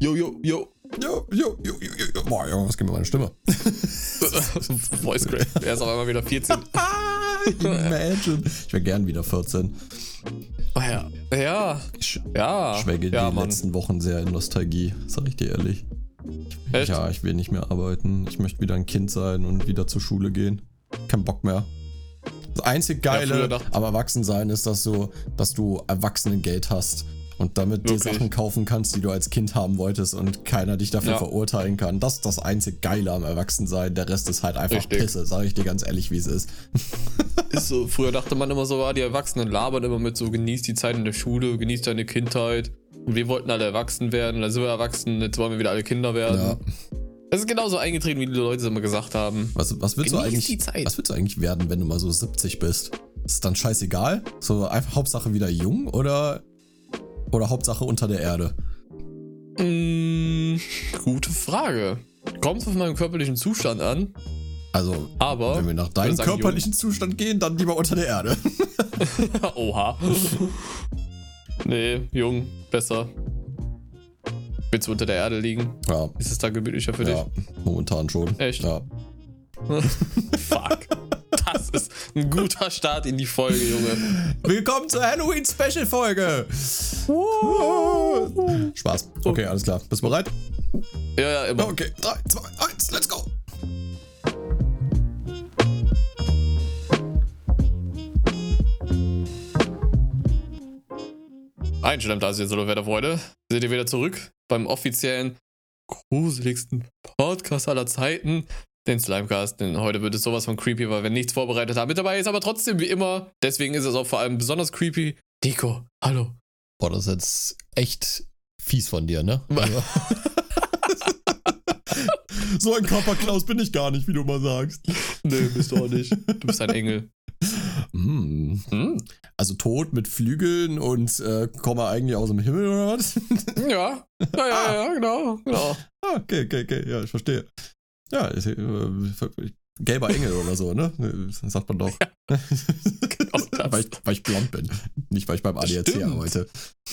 Jo, jo, jo. Jo, jo, jo, jo, jo. Boah, Junge, was geht mit meiner Stimme? Voice Crack. Er ist auf einmal wieder 14. Imagine. Ich wäre gern wieder 14. Oh ja. Ja. Ich Ja. schwelge ja, die Mann. letzten Wochen sehr in Nostalgie, sag ich dir ehrlich. Echt? Ja, ich will nicht mehr arbeiten. Ich möchte wieder ein Kind sein und wieder zur Schule gehen. Kein Bock mehr. Das einzig Ja, Geile dacht- am Erwachsensein ist, dass du, dass du Erwachsenengeld hast und damit Wirklich? Sachen kaufen kannst, die du als Kind haben wolltest und keiner dich dafür Ja. verurteilen kann. Das ist das einzig Geile am Erwachsensein. Der Rest ist halt einfach Richtig. Pisse, sag ich dir ganz ehrlich, wie es ist. Ist so. Früher dachte man immer so, ah, die Erwachsenen labern immer mit so, genieß die Zeit in der Schule, genieß deine Kindheit. Und wir wollten alle erwachsen werden, dann sind wir erwachsen, jetzt wollen wir wieder alle Kinder werden. Ja. Es ist genauso eingetreten, wie die Leute es immer gesagt haben. Was, was willst du eigentlich? Was willst du eigentlich werden, wenn du mal so 70 bist? Ist dann scheißegal? So einfach Hauptsache wieder jung oder oder Hauptsache unter der Erde? Mm, gute Frage. Kommt auf meinen körperlichen Zustand an, Also, aber. wenn wir nach deinem körperlichen Zustand gehen, dann lieber unter der Erde. Oha. nee, jung, besser. Willst du unter der Erde liegen? Ja, Ist es da gemütlicher für ja momentan schon. Echt? Ja. dich? Fuck. Das ist ein guter Start in die Folge, Junge. Willkommen zur Halloween Special Folge. Spaß. Okay, alles klar. Bist du bereit? Ja, ja, immer. Okay, 3, 2, 1, let's go. Einschlemmt also jetzt, wer der Freude. Seht ihr wieder zurück beim offiziellen gruseligsten Podcast aller Zeiten, den Slimecast. Denn heute wird es sowas von creepy, weil wir nichts vorbereitet haben. Mit dabei ist aber trotzdem wie immer. Deswegen ist es auch vor allem besonders creepy. Nico, hallo. Boah, das ist jetzt echt fies von dir, ne? Also- so ein Körperklaus bin ich gar nicht, wie du mal sagst. Nee, bist du auch nicht. Du bist ein Engel. Mm. Hm. Also tot mit Flügeln und äh, komme eigentlich aus dem Himmel oder was? Ja. Ja, ja, ja, genau. genau. ah, okay, okay, okay, ja, ich verstehe. Ja, ist, äh, gelber Engel oder so, ne? Das sagt man doch. Genau das. weil, ich, weil ich blond bin. Nicht, weil ich beim ADAC Stimmt. arbeite.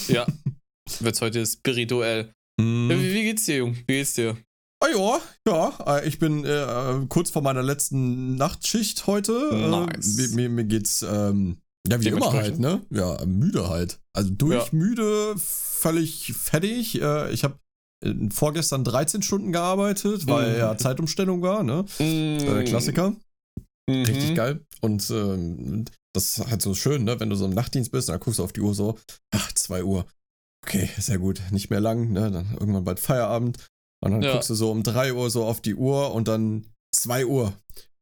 Ja. Wird's heute spirituell. Mm. Ja, wie, wie geht's dir, Jung? Wie geht's dir? Ah ja, ja, äh, ich bin äh, kurz vor meiner letzten Nachtschicht heute. Äh, Nice. mir, mir, mir geht's, ähm, ja, wie immer halt, ne? Ja, müde halt. Also durchmüde, völlig fertig. Äh, ich habe vorgestern 13 Stunden gearbeitet, weil Mhm. ja Zeitumstellung war, ne? Äh, der Klassiker. Mhm. Richtig geil. Und ähm, das ist halt so schön, ne? Wenn du so im Nachtdienst bist, dann guckst du auf die Uhr so, ach, 2 Uhr. Okay, sehr gut. Nicht mehr lang, ne? Dann irgendwann bald Feierabend. Und dann Ja. guckst du so um 3 Uhr so auf die Uhr und dann 2 Uhr.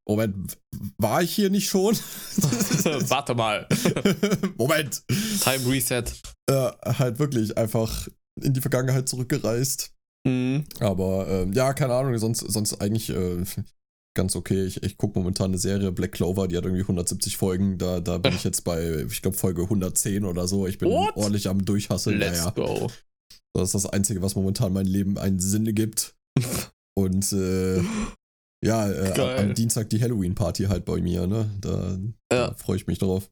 Moment, war ich hier nicht schon? Warte mal. Moment. Time Reset. Äh, halt wirklich einfach in die Vergangenheit zurückgereist. Mhm. Aber ähm, ja, keine Ahnung, sonst, sonst eigentlich äh, ganz okay. Ich, ich gucke momentan eine Serie, Black Clover, die hat irgendwie 170 Folgen. Da, da bin ich jetzt bei, ich glaube, Folge 110 oder so. Ich bin What? ordentlich am Durchhasseln. Let's Naja, go. das ist das Einzige, was momentan mein Leben einen Sinne gibt. Und äh, ja, äh, am Dienstag die Halloween-Party halt bei mir, ne? Da, Ja. da freue ich mich drauf.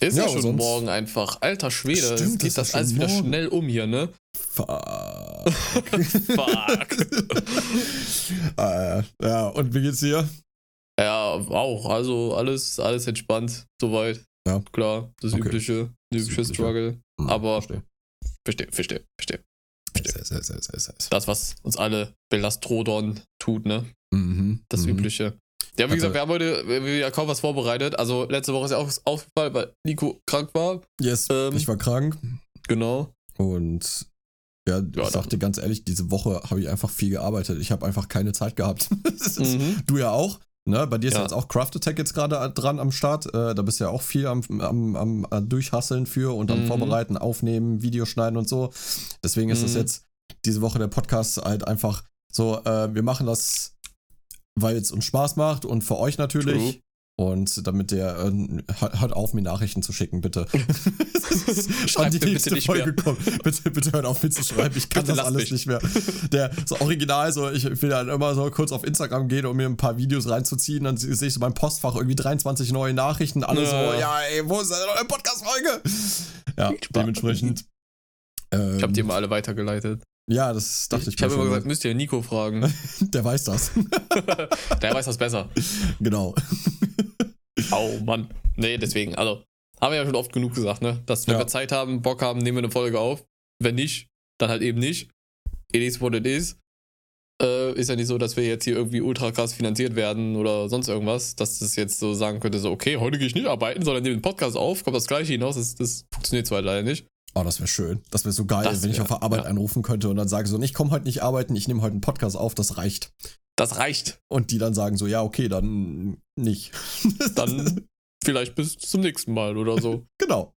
Ist Ja, aber schon morgen einfach. Alter Schwede, Stimmt, das geht das schon alles wieder morgen. schnell um hier, ne? Fuck. Fuck. äh, ja, und wie geht's dir? Ja, auch. Also alles, alles entspannt. Soweit. Ja. Klar, das Okay. übliche, Das übliche. Struggle. Hm, Aber- verstehe. Verstehe, verstehe, verstehe. Sehr, sehr, sehr, sehr. Das, was uns alle Belastrodon tut, ne? Mhm. Das mhm. Übliche. Ja, wie Also- gesagt, wir haben heute ja kaum was vorbereitet. Also letzte Woche ist ja auch aufgefallen, weil Nico krank war. Yes, Ähm, ich war krank Genau. und ja, ich Ja, sag dir ganz ehrlich, diese Woche habe ich einfach viel gearbeitet. Ich habe einfach keine Zeit gehabt. Mhm. Du ja auch. Ne? Bei dir ist Ja. jetzt auch Craft Attack jetzt gerade dran am Start. Äh, da bist du ja auch viel am, am, am, Durchhasseln für und am Mhm. Vorbereiten, Aufnehmen, Videoschneiden und so. Deswegen ist das Mhm. jetzt diese Woche der Podcast halt einfach so, äh, wir machen das, weil es uns Spaß macht und für euch natürlich. True. Und damit der, äh, hört auf, mir Nachrichten zu schicken, bitte. Schreibt die bitte nicht Folge mehr. kommt. Bitte, bitte hört auf, mir zu schreiben. Ich kann Bitte das alles mich. nicht mehr. Der, so original, so, ich will dann immer so kurz auf Instagram gehen, um mir ein paar Videos reinzuziehen. Dann sehe ich so beim Postfach irgendwie 23 neue Nachrichten. Alle Ja. so, ja, ey, wo ist denn eure Podcast-Folge? Ja, dementsprechend. Ähm, Ich hab die mal alle weitergeleitet. Ja, das dachte ich. Ich, ich habe immer gesagt, müsst ihr Nico fragen. Der weiß das. Der weiß das besser. Genau. Oh Mann. Nee, deswegen, also, haben wir ja schon oft genug gesagt, ne? Dass wenn ja. wir Zeit haben, Bock haben, nehmen wir eine Folge auf. Wenn nicht, dann halt eben nicht. It is what it is. Äh, ist ja nicht so, dass wir jetzt hier irgendwie ultra krass finanziert werden oder sonst irgendwas, dass das jetzt so sagen könnte, so, okay, heute gehe ich nicht arbeiten, sondern nehme den Podcast auf, kommt das gleiche hinaus, das, das funktioniert zwar leider nicht. Oh, das wäre schön. Das wäre so geil, das wenn ich auf der Arbeit ja. anrufen könnte und dann sage so, ich komme heute nicht arbeiten, ich nehme heute einen Podcast auf, das reicht. Das reicht. Und die dann sagen so, ja, okay, dann nicht. dann vielleicht bis zum nächsten Mal oder so. genau.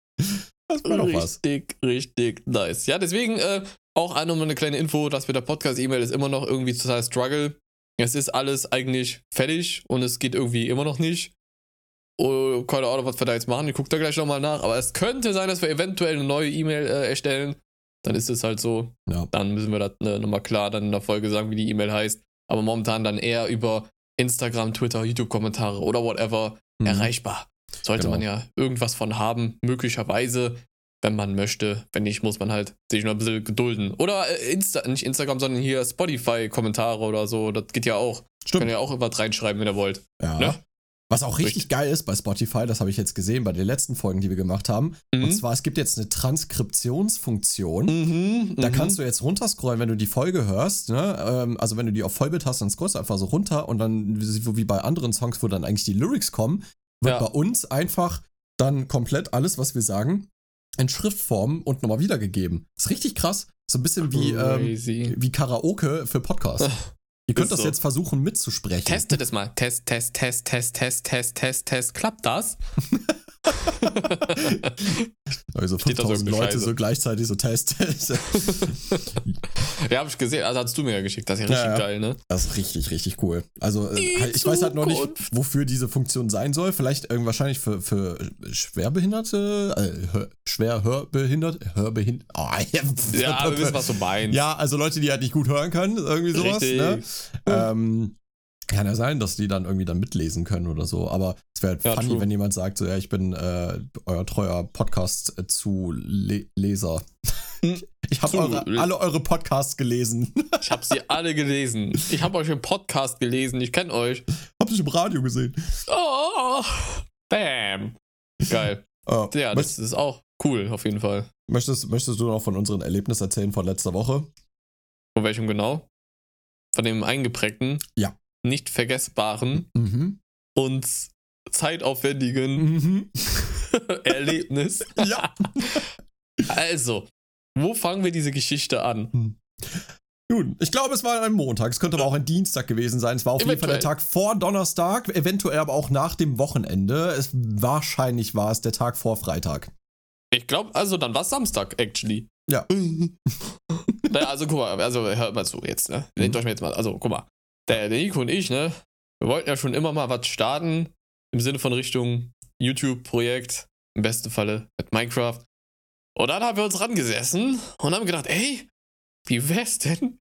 Das wäre doch was. Richtig, richtig nice. Ja, deswegen äh, auch einmal eine kleine Info, dass wir der Podcast-E-Mail ist immer noch irgendwie total Struggle. Es ist alles eigentlich fertig und es geht irgendwie immer noch nicht. Oh, keine Ahnung, was wir da jetzt machen. Ich gucke da gleich nochmal nach. Aber es könnte sein, dass wir eventuell eine neue E-Mail äh, erstellen. Dann ist es halt so. Ja. Dann müssen wir das äh, nochmal klar dann in der Folge sagen, wie die E-Mail heißt. Aber momentan dann eher über Instagram, Twitter, YouTube-Kommentare oder whatever mhm. erreichbar. Sollte genau. man ja irgendwas von haben, möglicherweise wenn man möchte. Wenn nicht, muss man halt sich noch ein bisschen gedulden. Oder äh, Insta, nicht Instagram, sondern hier Spotify-Kommentare oder so. Das geht ja auch. Stimmt. Könnt ihr ja auch was reinschreiben, wenn ihr wollt. Ja. Ne? Was auch richtig, richtig, geil ist bei Spotify, das habe ich jetzt gesehen bei den letzten Folgen, die wir gemacht haben. Mhm. Und zwar, es gibt jetzt eine Transkriptionsfunktion. Mhm, da mhm. kannst du jetzt runterscrollen, wenn du die Folge hörst. Ne? Ähm, also wenn du die auf Vollbild hast, dann scrollst du einfach so runter und dann, wie bei anderen Songs, wo dann eigentlich die Lyrics kommen, wird ja. bei uns einfach dann komplett alles, was wir sagen, in Schriftform und nochmal wiedergegeben. Das ist richtig krass. So ein bisschen wie, ähm, wie Karaoke für Podcasts. Ihr könnt das so. jetzt versuchen mitzusprechen. Testet es mal. Test, Test, Test, Test, Test, Test, Test, Test. Klappt das? also 5000 so Leute Scheiße. so gleichzeitig so Test. ja, hab ich gesehen. Also hast du mir ja geschickt. Das ist ja richtig ja, geil, ne? Das ist richtig, richtig cool. Also äh, Die ich Zukunft. weiß halt noch nicht, wofür diese Funktion sein soll. Vielleicht äh, wahrscheinlich für, für Schwerbehinderte, äh, schwer Hörbehinderte, Hörbehinderte. Oh, ja, wir wissen, was du meinst. Ja, also Leute, die halt nicht gut hören können, irgendwie sowas. Ne? Ähm, kann ja sein, dass die dann irgendwie dann mitlesen können oder so. Aber es wäre halt ja, funny, true. wenn jemand sagt, so, ja, ich bin äh, euer treuer Podcast-Zuleser. Hm. Ich habe alle eure Podcasts gelesen. Ich habe sie alle gelesen. Ich habe euch im Podcast gelesen. Ich kenne euch. Hab dich im Radio gesehen. Oh, bam. Geil. Oh, ja, das ist auch cool, auf jeden Fall. Möchtest, möchtest du noch von unseren Erlebnissen erzählen von letzter Woche? Von welchem genau? Von dem eingeprägten? Ja nicht vergessbaren mhm. und zeitaufwendigen mhm. Erlebnis. Ja. also, wo fangen wir diese Geschichte an? Hm. Nun, ich glaube, es war ein Montag. Es könnte aber auch ein Dienstag gewesen sein. Es war auf eventuell. jeden Fall der Tag vor Donnerstag, eventuell aber auch nach dem Wochenende. Es, wahrscheinlich war es der Tag vor Freitag. Ich glaube, also dann war es Samstag, actually. Ja. naja, also guck mal, also hört mal zu jetzt, ne? Nehmt mhm. euch mal jetzt mal, also guck mal der, der Nico und ich, ne, wir wollten ja schon immer mal was starten, im Sinne von Richtung YouTube-Projekt, im besten Falle mit Minecraft. Und dann haben wir uns rangesessen und haben gedacht, ey, wie wär's denn,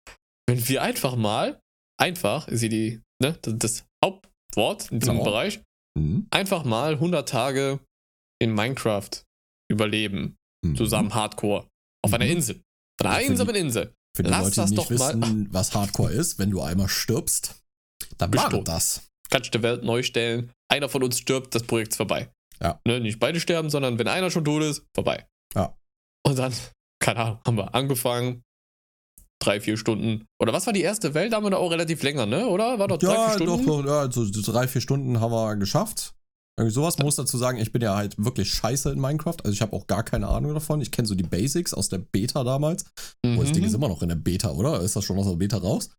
wenn wir einfach mal, einfach ist hier die, ne, das, das Hauptwort in diesem genau. Bereich, mhm. einfach mal 100 Tage in Minecraft überleben, mhm. zusammen Hardcore, auf mhm. einer Insel. Auf einer einsamen Insel. Für die Lass Leute, die nicht wissen, mal. was Hardcore ist, wenn du einmal stirbst, dann Bist war das. Kannst du die Welt neu stellen. Einer von uns stirbt, das Projekt ist vorbei. Ja. Ne, nicht beide sterben, sondern wenn einer schon tot ist, vorbei. Ja. Und dann, keine Ahnung, haben wir angefangen. Drei, vier Stunden. Oder was war die erste Welt? Da haben wir da auch relativ länger, ne? Oder? War doch drei, ja, vier Stunden? Doch, doch, ja, also drei, vier Stunden haben wir geschafft. Irgendwie sowas muss dazu sagen, ich bin ja halt wirklich scheiße in Minecraft. Also ich habe auch gar keine Ahnung davon. Ich kenne so die Basics aus der Beta damals. Mhm. Oh, das Ding ist immer noch in der Beta, oder? Ist das schon aus der Beta raus?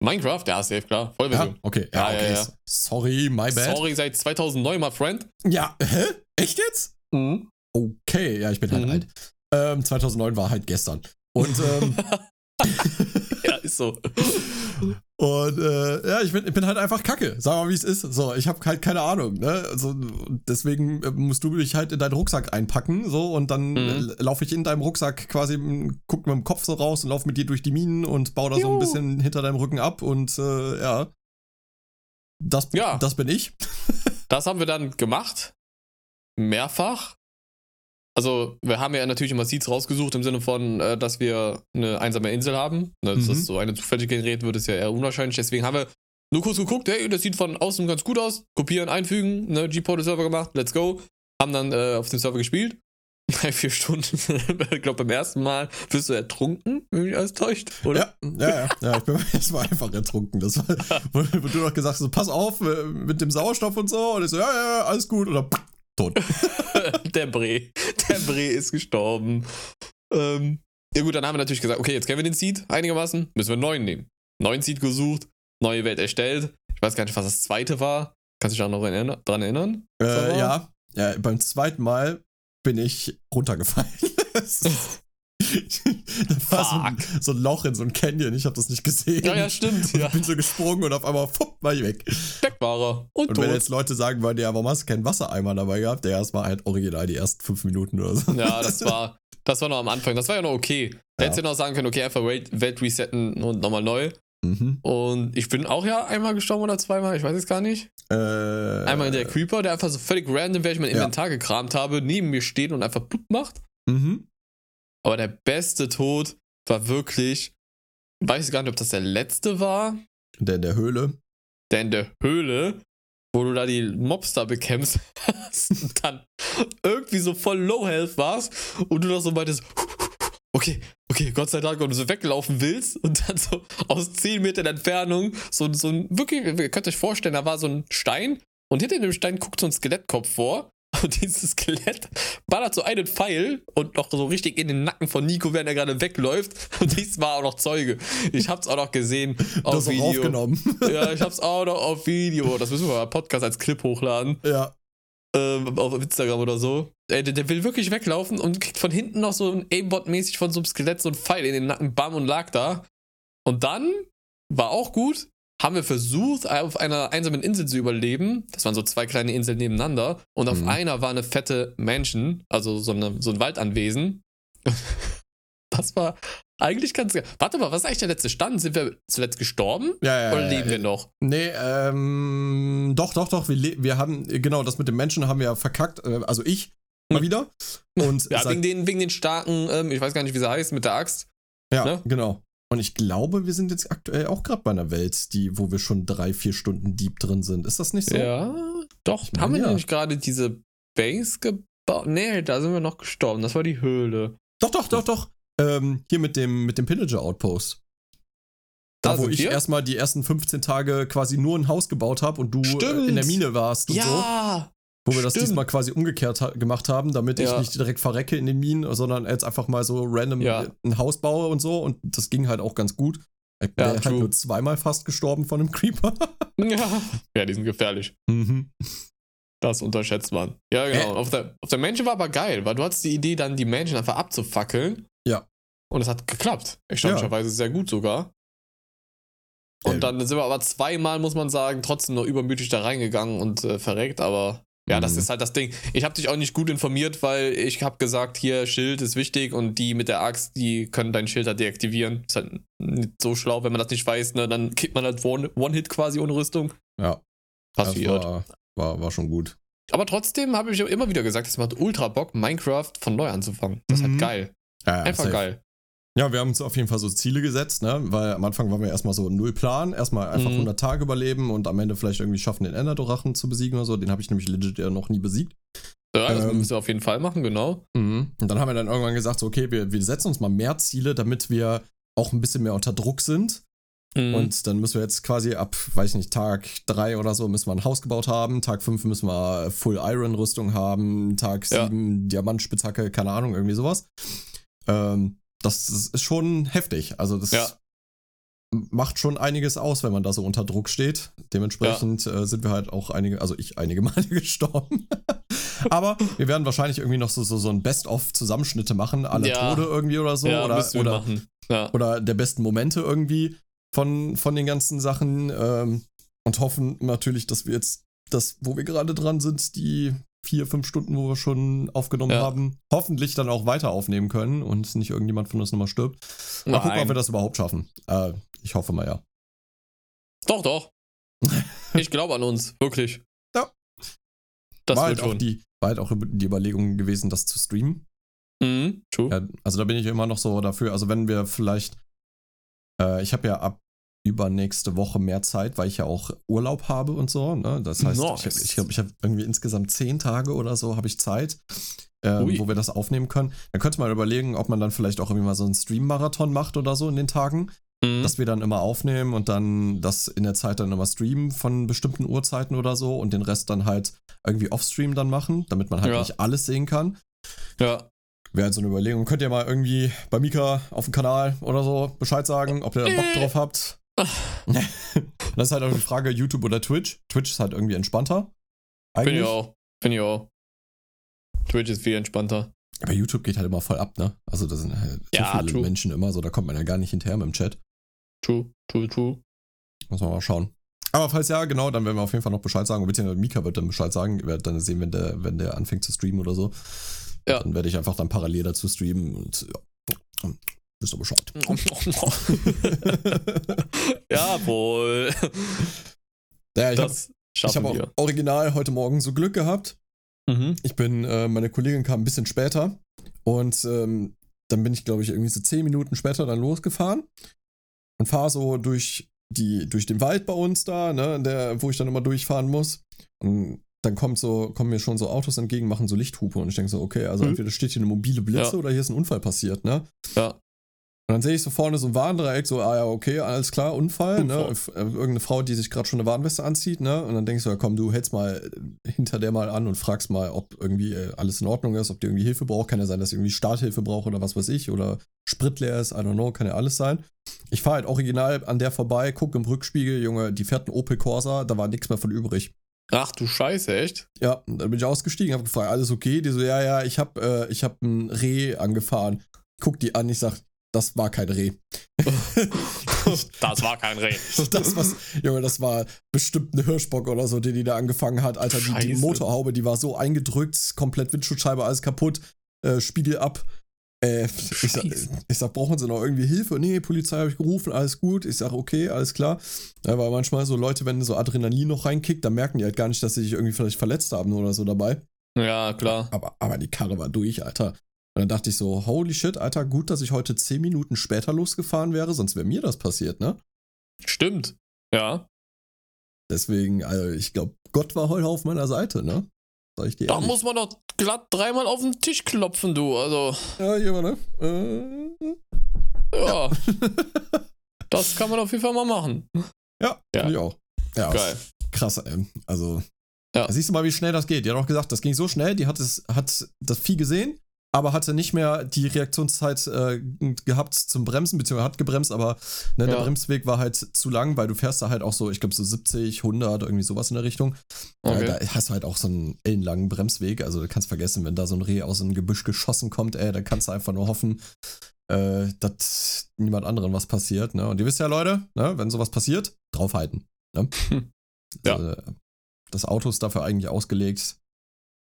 Minecraft? Ja, safe, klar. Vollversion. Ja, okay. Ja, ja, okay. Ja, Sorry, my bad. Sorry, seit 2009, my friend. Ja, hä? Echt jetzt? Mhm. Okay, ja, ich bin halt mhm. alt. Ähm, 2009 war halt gestern. Und ähm, ist so. Und äh, ja, ich bin, ich bin halt einfach kacke. Sag mal, wie es ist. So, ich habe halt keine Ahnung. Ne? Also, deswegen äh, musst du mich halt in deinen Rucksack einpacken. So, und dann mhm. laufe ich in deinem Rucksack quasi, guck mit dem Kopf so raus und laufe mit dir durch die Minen und baue da Juhu. so ein bisschen hinter deinem Rücken ab. Und äh, ja. Das, ja. das bin ich. das haben wir dann gemacht. Mehrfach. Also wir haben ja natürlich immer Seeds rausgesucht im Sinne von, äh, dass wir eine einsame Insel haben. Ne, dass Mhm. das so eine zufällig generiert wird, ist ja eher unwahrscheinlich. Deswegen haben wir nur kurz geguckt, hey, das sieht von außen ganz gut aus. Kopieren, einfügen, ne, G-Portal-Server gemacht, let's go. Haben dann äh, auf dem Server gespielt. Drei, vier Stunden. ich glaube, beim ersten Mal bist du ertrunken, wenn mich alles täuscht, oder? Ja, ja, ja, ja, ich bin erstmal einfach ertrunken. Das war, wo, wo du noch gesagt hast, so, pass auf äh, mit dem Sauerstoff und so. Und ich so, ja, ja, alles gut. Oder tot. der Bre. Der Bre ist gestorben. Ähm, ja gut, dann haben wir natürlich gesagt, okay, jetzt kennen wir den Seed einigermaßen, müssen wir einen neuen nehmen. Neuen Seed gesucht, neue Welt erstellt. Ich weiß gar nicht, was das zweite war. Kannst du dich auch noch dran erinnern? Äh, ja, ja, beim zweiten Mal bin ich runtergefallen. Das da war so ein, so ein Loch in so ein Canyon, ich habe das nicht gesehen. Ja, ja, stimmt. Ja. Ich bin so gesprungen und auf einmal fupp, war ich weg. Weg war er. Und, Und tot. wenn jetzt Leute sagen würden, ja, warum hast du keinen Wassereimer dabei gehabt? Ja, es war halt original die ersten fünf Minuten oder so. Ja, das war, das war noch am Anfang. Das war ja noch okay. Da hättest du noch sagen können, okay, einfach Welt, Welt resetten und nochmal neu. Mhm. Und ich bin auch ja einmal gestorben oder zweimal, ich weiß es gar nicht. Äh, Einmal der Creeper, der einfach so völlig random, während ich mein Ja. Inventar gekramt habe, neben mir steht und einfach plupp macht. Mhm. Aber der beste Tod war wirklich, weiß ich gar nicht, ob das der letzte war, Der in der Höhle. der in der Höhle, wo du da die Mobs da bekämpfst hast und dann irgendwie so voll Low Health warst und du noch so meintest, okay, okay, Gott sei Dank, und du so weglaufen willst und dann so aus 10 Metern Entfernung so, so ein, wirklich, ihr könnt euch vorstellen, da war so ein Stein und hinter dem Stein guckt so ein Skelettkopf vor und dieses Skelett ballert so einen Pfeil und noch so richtig in den Nacken von Nico, während er gerade wegläuft und diesmal auch noch Zeuge. Ich hab's auch noch gesehen auf das Video. aufgenommen. Ja, ich hab's auch noch auf Video. Das müssen wir mal Podcast als Clip hochladen. ja. Ähm, auf Instagram oder so. Ey, der, der will wirklich weglaufen und kriegt von hinten noch so ein Aimbot-mäßig von so einem Skelett so ein Pfeil in den Nacken, bam, und lag da. Und dann war auch gut. Haben wir versucht, auf einer einsamen Insel zu überleben. Das waren so zwei kleine Inseln nebeneinander. Und auf Mhm. einer war eine fette Mansion, also so, eine, so ein Waldanwesen. Das war eigentlich ganz geil. Warte mal, was ist eigentlich der letzte Stand? Sind wir zuletzt gestorben? Ja, ja, Oder leben ja. wir noch? Nee, ähm, doch, doch, doch. Wir, wir haben, genau, das mit dem Menschen haben wir verkackt. Äh, also ich mal Hm. wieder. Und Ja, wegen den, wegen den starken, ähm, ich weiß gar nicht, wie sie heißt, mit der Axt. ja ne? genau. Und ich glaube, wir sind jetzt aktuell auch gerade bei einer Welt, die, wo wir schon drei, vier Stunden Deep drin sind. Ist das nicht so? Ja, doch. Ich meine, haben wir ja. nämlich gerade diese Base gebaut? Nee, da sind wir noch gestorben. Das war die Höhle. Doch, doch, doch, doch. Ähm, hier mit dem, mit dem Pillager Outpost. Da, Da wo ich wir? erstmal die ersten 15 Tage quasi nur ein Haus gebaut habe und du äh, in der Mine warst und so. Ja! Wo wir das stimmt. diesmal quasi umgekehrt ha gemacht haben, damit ich Ja. nicht direkt verrecke in den Minen, sondern jetzt einfach mal so random Ja. ein Haus baue und so. Und das ging halt auch ganz gut. Ich bin Ja, halt true. nur zweimal fast gestorben von einem Creeper. Ja. Ja, die sind gefährlich. mhm. Das unterschätzt man. Ja, genau. Äh. Auf, der, auf der Mansion war aber geil, weil du hattest die Idee, dann die Mansion einfach abzufackeln. Ja. Und es hat geklappt. Erstaunlicherweise sehr gut sogar. Und Ähm. dann sind wir aber zweimal, muss man sagen, trotzdem noch übermütig da reingegangen und äh, verreckt, aber ja, das Mhm. ist halt das Ding. Ich habe dich auch nicht gut informiert, weil ich habe gesagt, hier Schild ist wichtig und die mit der Axt, die können dein Schild halt deaktivieren. Ist halt nicht so schlau, wenn man das nicht weiß, ne? Dann kippt man halt One- One-Hit quasi ohne Rüstung. Ja, Passiert. war, war, war schon gut. Aber trotzdem habe ich immer wieder gesagt, es macht ultra Bock, Minecraft von neu anzufangen. Das ist Mhm. halt geil. Ja, ja, Einfach safe. geil. Ja, wir haben uns auf jeden Fall so Ziele gesetzt, ne? Weil am Anfang waren wir erstmal so null Plan, erstmal einfach Mhm. 100 Tage überleben und am Ende vielleicht irgendwie schaffen, den Enderdrachen zu besiegen oder so. Den habe ich nämlich legit ja noch nie besiegt. Ja, das Ähm. müssen wir auf jeden Fall machen, genau. Und dann haben wir dann irgendwann gesagt, so, okay, wir, wir setzen uns mal mehr Ziele, damit wir auch ein bisschen mehr unter Druck sind. Mhm. Und dann müssen wir jetzt quasi ab, weiß ich nicht, Tag 3 oder so müssen wir ein Haus gebaut haben. Tag 5 müssen wir Full Iron Rüstung haben. Tag Ja. 7 Diamantspitzhacke, keine Ahnung, irgendwie sowas. Ähm, das, das ist schon heftig. Also das Ja. macht schon einiges aus, wenn man da so unter Druck steht. Dementsprechend äh, sind wir halt auch einige, also ich einige Male gestorben. Aber wir werden wahrscheinlich irgendwie noch so, so, so ein Best-of-Zusammenschnitte machen, alle Ja. Tode irgendwie oder so. ja, oder, oder. Ja. oder der besten Momente irgendwie von, von den ganzen Sachen ähm, und hoffen natürlich, dass wir jetzt das, wo wir gerade dran sind, die vier, fünf Stunden, wo wir schon aufgenommen Ja. haben, hoffentlich dann auch weiter aufnehmen können und nicht irgendjemand von uns nochmal stirbt. Mal gucken, ob Nein. wir das überhaupt schaffen. Äh, ich hoffe mal ja. Doch, doch. Ich glaube an uns, wirklich. Ja. Das War halt auch die, war halt auch die Überlegung gewesen, das zu streamen. Mhm, true. Ja, also da bin ich immer noch so dafür. Also wenn wir vielleicht, äh, ich habe ja ab übernächste Woche mehr Zeit, weil ich ja auch Urlaub habe und so. Ne? Das heißt, nice. ich glaube, ich habe hab irgendwie insgesamt zehn Tage oder so habe ich Zeit, äh, wo wir das aufnehmen können. Dann könnte man überlegen, ob man dann vielleicht auch irgendwie mal so einen Stream-Marathon macht oder so in den Tagen. Mhm. Dass wir dann immer aufnehmen und dann das in der Zeit dann immer streamen von bestimmten Uhrzeiten oder so und den Rest dann halt irgendwie offstream dann machen, damit man halt ja. nicht alles sehen kann. Ja. Wäre halt so eine Überlegung. Könnt ihr mal irgendwie bei Mika auf dem Kanal oder so Bescheid sagen, ob ihr da Bock drauf habt? das ist halt auch die Frage, YouTube oder Twitch. Twitch ist halt irgendwie entspannter. Eigentlich. Finde ich auch. Finde ich auch. Twitch ist viel entspannter. Aber YouTube geht halt immer voll ab, ne? Also da sind halt so ja, viele true. Menschen immer so, da kommt man ja gar nicht hinterher mit dem Chat. True, true, true. Muss man mal schauen. Aber falls ja, genau, dann werden wir auf jeden Fall noch Bescheid sagen. Beziehungsweise Mika wird dann Bescheid sagen. Ihr werdet dann sehen, wenn der, wenn der anfängt zu streamen oder so. Ja. Dann werde ich einfach dann parallel dazu streamen und ja. Wisst ihr Bescheid. Jawohl. Ja, ich habe hab auch original heute Morgen so Glück gehabt. Mhm. Ich bin, äh, meine Kollegin kam ein bisschen später und ähm, dann bin ich, glaube ich, irgendwie so zehn Minuten später dann losgefahren und fahre so durch die, durch den Wald bei uns da, ne, der, wo ich dann immer durchfahren muss. Und dann kommt so, kommen mir schon so Autos entgegen, machen so Lichthupe und ich denke so, okay, also mhm. entweder steht hier eine mobile Blitze ja. oder hier ist ein Unfall passiert, ne? Ja. Und dann sehe ich so vorne so ein Warndreieck, so, ah ja, okay, alles klar, Unfall, ne? Unfall. ne? Irgendeine Frau, die sich gerade schon eine Warnweste anzieht, ne? Und dann denkst du, ja, komm, du hältst mal hinter der mal an und fragst mal, ob irgendwie äh, alles in Ordnung ist, ob die irgendwie Hilfe braucht. Kann ja sein, dass sie irgendwie Starthilfe braucht oder was weiß ich, oder Sprit leer ist, I don't know, kann ja alles sein. Ich fahre halt original an der vorbei, gucke im Rückspiegel, Junge, die fährt ein Opel Corsa, da war nichts mehr von übrig. Ach du Scheiße, echt? Ja, dann bin ich ausgestiegen, habe gefragt, alles okay? Die so, ja, ja, ich habe äh, ich hab ein Reh angefahren. Guck die an, ich sag, das war kein Reh. das war kein Reh. Das, was, Junge, das war bestimmt ein Hirschbock oder so, den die da angefangen hat. Alter, die, die, Motorhaube, die war so eingedrückt, komplett Windschutzscheibe, alles kaputt, äh, Spiegel ab. Äh, ich, sag, ich sag, brauchen sie noch irgendwie Hilfe? Nee, Polizei habe ich gerufen, alles gut. Ich sag, okay, alles klar. Ja, weil manchmal so Leute, wenn so Adrenalin noch reinkickt, dann merken die halt gar nicht, dass sie sich irgendwie vielleicht verletzt haben oder so dabei. Ja, klar. Aber, aber die Karre war durch, Alter. Und dann dachte ich so, holy shit, Alter, gut, dass ich heute 10 Minuten später losgefahren wäre, sonst wäre mir das passiert, ne? Stimmt, ja. Deswegen, also ich glaube, Gott war heute auf meiner Seite, ne? Sag ich dir. Da ehrlich. muss man doch glatt dreimal auf den Tisch klopfen, du, also. Ja, hier mal, ne? Äh, ja. ja. das kann man auf jeden Fall mal machen. Ja, ja. ich auch. Ja, Geil. Krass, ey. Also, ja. siehst du mal, wie schnell das geht. Die hat auch gesagt, das ging so schnell, die hat, es, hat das Vieh gesehen, aber hatte nicht mehr die Reaktionszeit äh, gehabt zum Bremsen, beziehungsweise hat gebremst, aber ne, ja. der Bremsweg war halt zu lang, weil du fährst da halt auch so, ich glaube so 70, 100, irgendwie sowas in der Richtung. Äh, okay. Äh, da hast du halt auch so einen ellenlangen Bremsweg, also du kannst vergessen, wenn da so ein Reh aus einem Gebüsch geschossen kommt, ey, dann kannst du einfach nur hoffen, äh, dass niemand anderen was passiert, ne? Und ihr wisst ja, Leute, ne, wenn sowas passiert, draufhalten, ne? ja. Also, das Auto ist dafür eigentlich ausgelegt,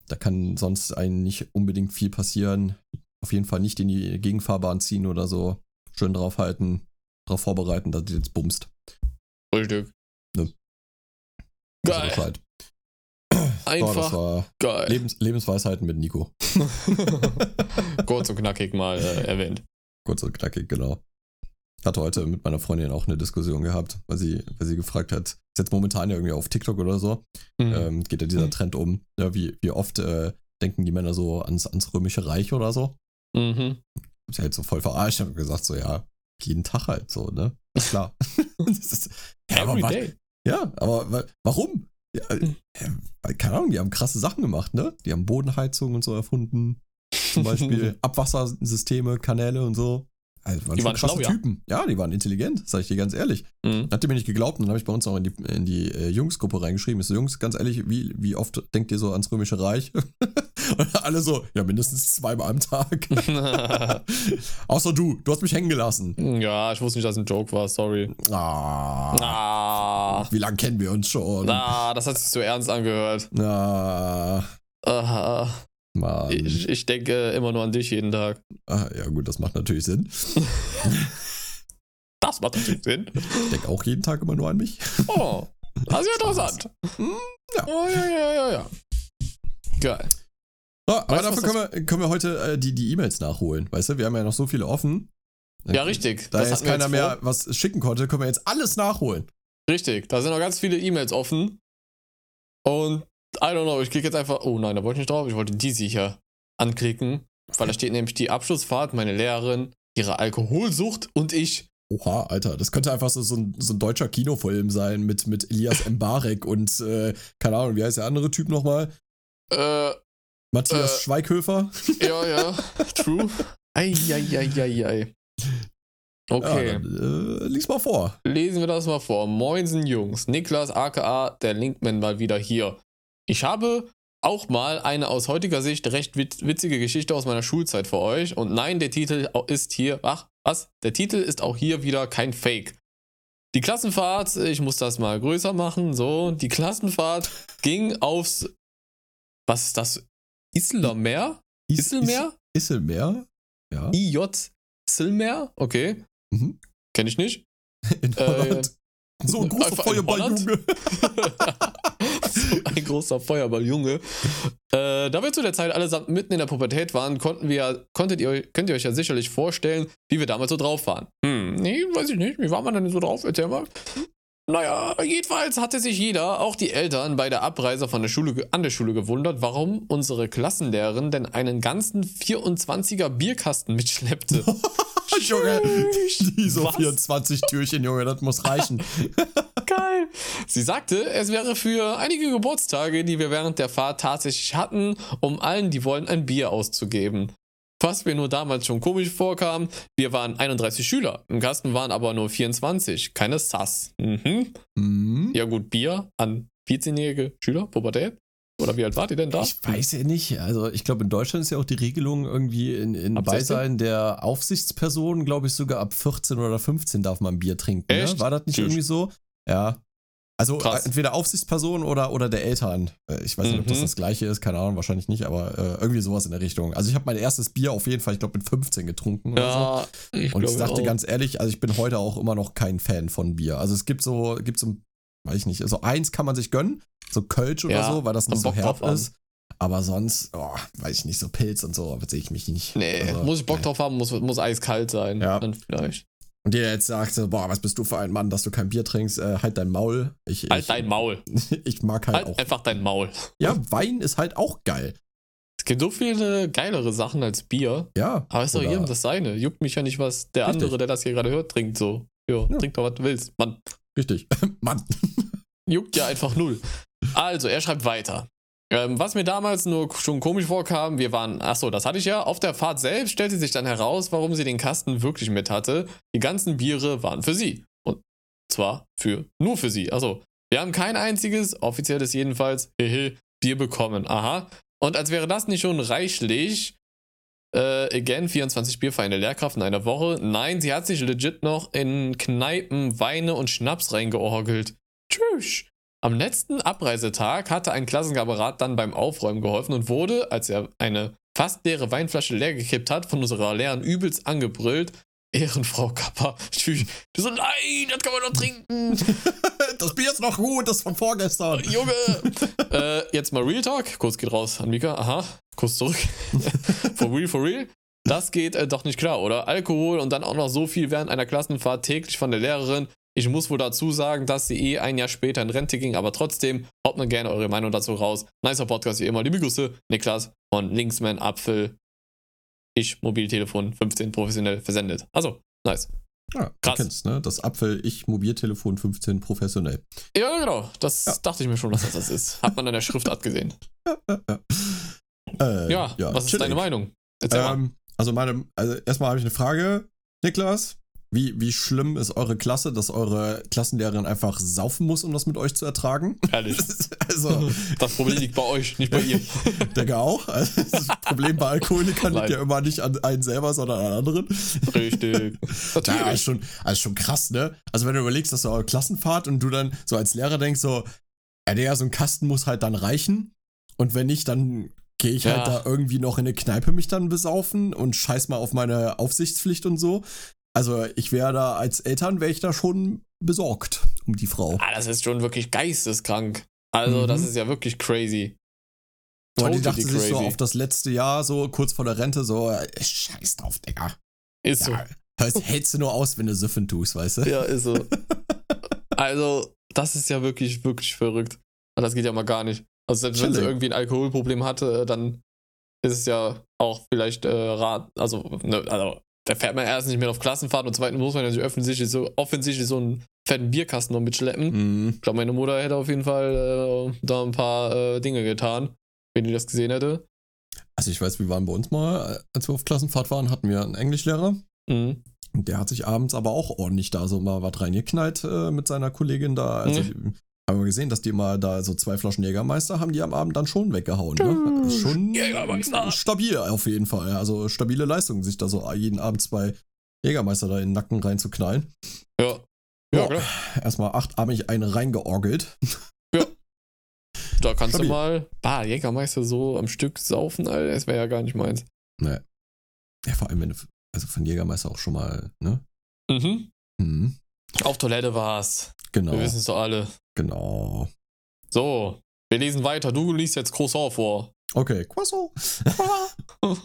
da kann sonst einem nicht unbedingt viel passieren. Auf jeden Fall nicht in die Gegenfahrbahn ziehen oder so. Schön draufhalten, drauf vorbereiten, dass du jetzt bummst. Frühstück. Ne. Geil. Einfach oh, geil. Lebens Lebensweisheiten mit Nico. Kurz und knackig mal äh, erwähnt. Kurz und knackig, genau hatte heute mit meiner Freundin auch eine Diskussion gehabt, weil sie, weil sie gefragt hat, ist jetzt momentan ja irgendwie auf TikTok oder so, mhm. ähm, geht ja dieser mhm. Trend um, ja, wie, wie oft äh, denken die Männer so ans, ans Römische Reich oder so. Mhm. Hab sie halt so voll verarscht und gesagt, so, ja, jeden Tag halt so, ne? Klar. ist, ja, Every aber, day. Ja, aber warum? Ja, äh, keine Ahnung, die haben krasse Sachen gemacht, ne? Die haben Bodenheizung und so erfunden. Zum Beispiel Abwassersysteme, Kanäle und so. Also waren die waren schlau, Typen. Ja. ja. die waren intelligent, sag ich dir ganz ehrlich. Mhm. Hat ihr mir nicht geglaubt und dann habe ich bei uns auch in die, in die äh, Jungsgruppe reingeschrieben. Ich so, Jungs, ganz ehrlich, wie, wie oft denkt ihr so ans Römische Reich? und alle so, ja, mindestens zweimal am Tag. Außer du, du hast mich hängen gelassen. Ja, ich wusste nicht, dass es ein Joke war, sorry. Ah. ah. Wie lange kennen wir uns schon? Ah, das hat sich so ernst angehört. Ah. Aha. Mann. Ich, ich denke immer nur an dich jeden Tag. Ah, ja, gut, das macht natürlich Sinn. das macht natürlich Sinn. Ich denke auch jeden Tag immer nur an mich. Oh, das ist ja interessant. Hm, ja. Oh, ja, ja, ja, ja. Geil. Oh, aber weißt, dafür können wir, können wir heute äh, die E-Mails nachholen. Weißt du, wir haben ja noch so viele offen. Ja, richtig. Da das jetzt keiner jetzt mehr was schicken konnte, können wir jetzt alles nachholen. Richtig, da sind noch ganz viele E-Mails offen. Und I don't know, ich klicke jetzt einfach. Oh nein, da wollte ich nicht drauf. Ich wollte die sicher anklicken. Weil da steht nämlich die Abschlussfahrt, meine Lehrerin, ihre Alkoholsucht und ich. Oha, Alter, das könnte einfach so, so, ein, so ein deutscher Kinofilm sein mit, mit Elias Mbarek und, äh, keine Ahnung, wie heißt der andere Typ nochmal? Äh. Matthias äh, Schweighöfer? Ja, ja, true. Eieieiei. Okay. Ja, dann, äh, lies mal vor. Lesen wir das mal vor. Moinsen Jungs, Niklas aka der Linkman mal wieder hier. Ich habe auch mal eine aus heutiger Sicht recht witzige Geschichte aus meiner Schulzeit für euch. Und nein, der Titel ist hier, ach, was? Der Titel ist auch hier wieder kein Fake. Die Klassenfahrt, ich muss das mal größer machen, so, die Klassenfahrt ging aufs, was ist das? Isselmeer? Isselmeer? Isselmeer? Ja. IJ Silmer? Okay. Mhm. Kenne ich nicht. In Holland. Äh, so ein großer Feuerball-Junge. so ein großer Feuerball-Junge. Äh, da wir zu der Zeit allesamt mitten in der Pubertät waren, konnten wir, konntet ihr, könnt ihr euch ja sicherlich vorstellen, wie wir damals so drauf waren. Hm, nee, weiß ich nicht. Wie war man denn so drauf? Erzähl mal. Naja, jedenfalls hatte sich jeder, auch die Eltern, bei der Abreise von der Schule, an der Schule gewundert, warum unsere Klassenlehrerin denn einen ganzen 24er Bierkasten mitschleppte. Junge, die so Was? 24 Türchen, Junge, das muss reichen. Geil. Sie sagte, es wäre für einige Geburtstage, die wir während der Fahrt tatsächlich hatten, um allen, die wollen, ein Bier auszugeben. Was mir nur damals schon komisch vorkam, wir waren 31 Schüler, im Kasten waren aber nur 24, keine Sass. Mhm. Mhm. Ja gut, Bier an 14-jährige Schüler, Pubertät? Oder wie alt wart ihr denn da? Ich weiß ja nicht. Also ich glaube, in Deutschland ist ja auch die Regelung irgendwie in, in Beisein der Aufsichtsperson, glaube ich, sogar ab 14 oder 15 darf man Bier trinken. Ne? War das nicht Tschüss. irgendwie so? Ja. Also Krass. entweder Aufsichtsperson oder, oder der Eltern. Äh, ich weiß nicht, ob das mhm. das gleiche ist, keine Ahnung, wahrscheinlich nicht, aber äh, irgendwie sowas in der Richtung. Also ich habe mein erstes Bier auf jeden Fall, ich glaube, mit 15 getrunken ja, so. Ich Und ich dachte auch. ganz ehrlich, also ich bin heute auch immer noch kein Fan von Bier. Also es gibt so, gibt so, weiß ich nicht, also eins kann man sich gönnen, so Kölsch oder ja, so, weil das nicht so herb ist. Aber sonst, oh, weiß ich nicht, so Pilz und so, sehe ich mich nicht. Nee, also, muss ich Bock nee. drauf haben, muss, muss eiskalt sein. Ja. Dann vielleicht. Und der jetzt sagt, boah, was bist du für ein Mann, dass du kein Bier trinkst, äh, halt dein Maul. Ich, halt ich, dein Maul. ich mag halt, halt auch. einfach dein Maul. Ja, Wein ist halt auch geil. Es gibt so viele geilere Sachen als Bier. Ja. Aber ist doch jedem das seine. Juckt mich ja nicht, was der Richtig. andere, der das hier gerade hört, trinkt so. Jo, ja, trink doch, was du willst. Mann. Richtig. Mann. Juckt ja einfach null. Also, er schreibt weiter. Ähm, was mir damals nur schon komisch vorkam, wir waren, achso, das hatte ich ja, auf der Fahrt selbst stellte sich dann heraus, warum sie den Kasten wirklich mit hatte. Die ganzen Biere waren für sie. Und zwar für, nur für sie. Also, wir haben kein einziges, offizielles jedenfalls, hehe, Bier bekommen. Aha. Und als wäre das nicht schon reichlich, äh, again, 24 Bier für eine Lehrkraft in einer Woche. Nein, sie hat sich legit noch in Kneipen Weine und Schnaps reingeorgelt. Tschüss. Am letzten Abreisetag hatte ein Klassenkamerad dann beim Aufräumen geholfen und wurde, als er eine fast leere Weinflasche leer gekippt hat, von unserer Lehrern übelst angebrüllt. Ehrenfrau Kappa. Du so, nein, das kann man doch trinken. das Bier ist noch gut, das von vorgestern. Junge. äh, jetzt mal Real Talk. Kurz geht raus an Mika. Aha, kurz zurück. for real, for real. Das geht äh, doch nicht klar, oder? Alkohol und dann auch noch so viel während einer Klassenfahrt täglich von der Lehrerin. Ich muss wohl dazu sagen, dass sie eh ein Jahr später in Rente ging, aber trotzdem haut mir gerne eure Meinung dazu raus. Nicer Podcast wie immer. Liebe Grüße, Niklas von Linksman Apfel. Ich, Mobiltelefon 15 professionell versendet. Also, nice. Ja, Krass. Kennst, ne? Das Apfel, ich, Mobiltelefon 15 professionell. Ja, genau. Das ja. dachte ich mir schon, dass das das ist. Hat man an der Schriftart gesehen. äh, ja, ja, was ist deine Meinung? Ähm. Also, meine, also erstmal habe ich eine Frage. Niklas, wie, wie schlimm ist eure Klasse, dass eure Klassenlehrerin einfach saufen muss, um das mit euch zu ertragen? Ehrlich. also, das Problem liegt bei euch, nicht bei ihr. Denke auch. Also, das Problem bei Alkoholikern liegt ja immer nicht an einen selber, sondern an anderen. Richtig. Natürlich. Ja, ist schon, also schon krass, ne? Also, wenn du überlegst, dass du eure Klassenfahrt und du dann so als Lehrer denkst, so, ja, der, so ein Kasten muss halt dann reichen. Und wenn nicht, dann gehe ich halt ja. halt da irgendwie noch in eine Kneipe mich dann besaufen und scheiß mal auf meine Aufsichtspflicht und so. Also ich wäre da als Eltern wäre ich da schon besorgt um die Frau. Ah, das ist schon wirklich geisteskrank. Also mhm. das ist ja wirklich crazy. Totally die dachte crazy. sich so auf das letzte Jahr, so kurz vor der Rente, so, scheiß drauf, Digga. Ist ja, so. Hältst du nur aus, wenn du Süffen tust, weißt du? Ja, ist so. also, das ist ja wirklich, wirklich verrückt. Das geht ja mal gar nicht. Also, selbst wenn sie irgendwie ein Alkoholproblem hatte, dann ist es ja auch vielleicht äh, rat, also, ne, also da fährt man erst nicht mehr auf Klassenfahrt und zweitens muss man sich offensichtlich so, offensichtlich so einen fetten Bierkasten noch mitschleppen. Mhm. Ich glaube, meine Mutter hätte auf jeden Fall äh, da ein paar äh, Dinge getan, wenn die das gesehen hätte. Also ich weiß, wir waren bei uns mal, als wir auf Klassenfahrt waren, hatten wir einen Englischlehrer. Mhm. Und der hat sich abends aber auch ordentlich da so mal was reingeknallt äh, mit seiner Kollegin da. Also mhm. Haben wir gesehen, dass die mal da so zwei Flaschen Jägermeister haben die am Abend dann schon weggehauen. Ne? Schon stabil auf jeden Fall. Also stabile Leistung, sich da so jeden Abend zwei Jägermeister da in den Nacken reinzuknallen. Ja. Ja, klar. Erstmal achtarmig eine reingeorgelt. Ja. Da kannst Stabil. du mal, bah, Jägermeister so am Stück saufen, Alter, das wäre ja gar nicht meins. Nee. Ja, vor allem, wenn du, also von Jägermeister auch schon mal, ne? Mhm. Mhm. Auf Toilette war's. Genau. Wir wissen es doch alle. Genau. So, wir lesen weiter. Du liest jetzt Croissant vor. Okay, Croissant.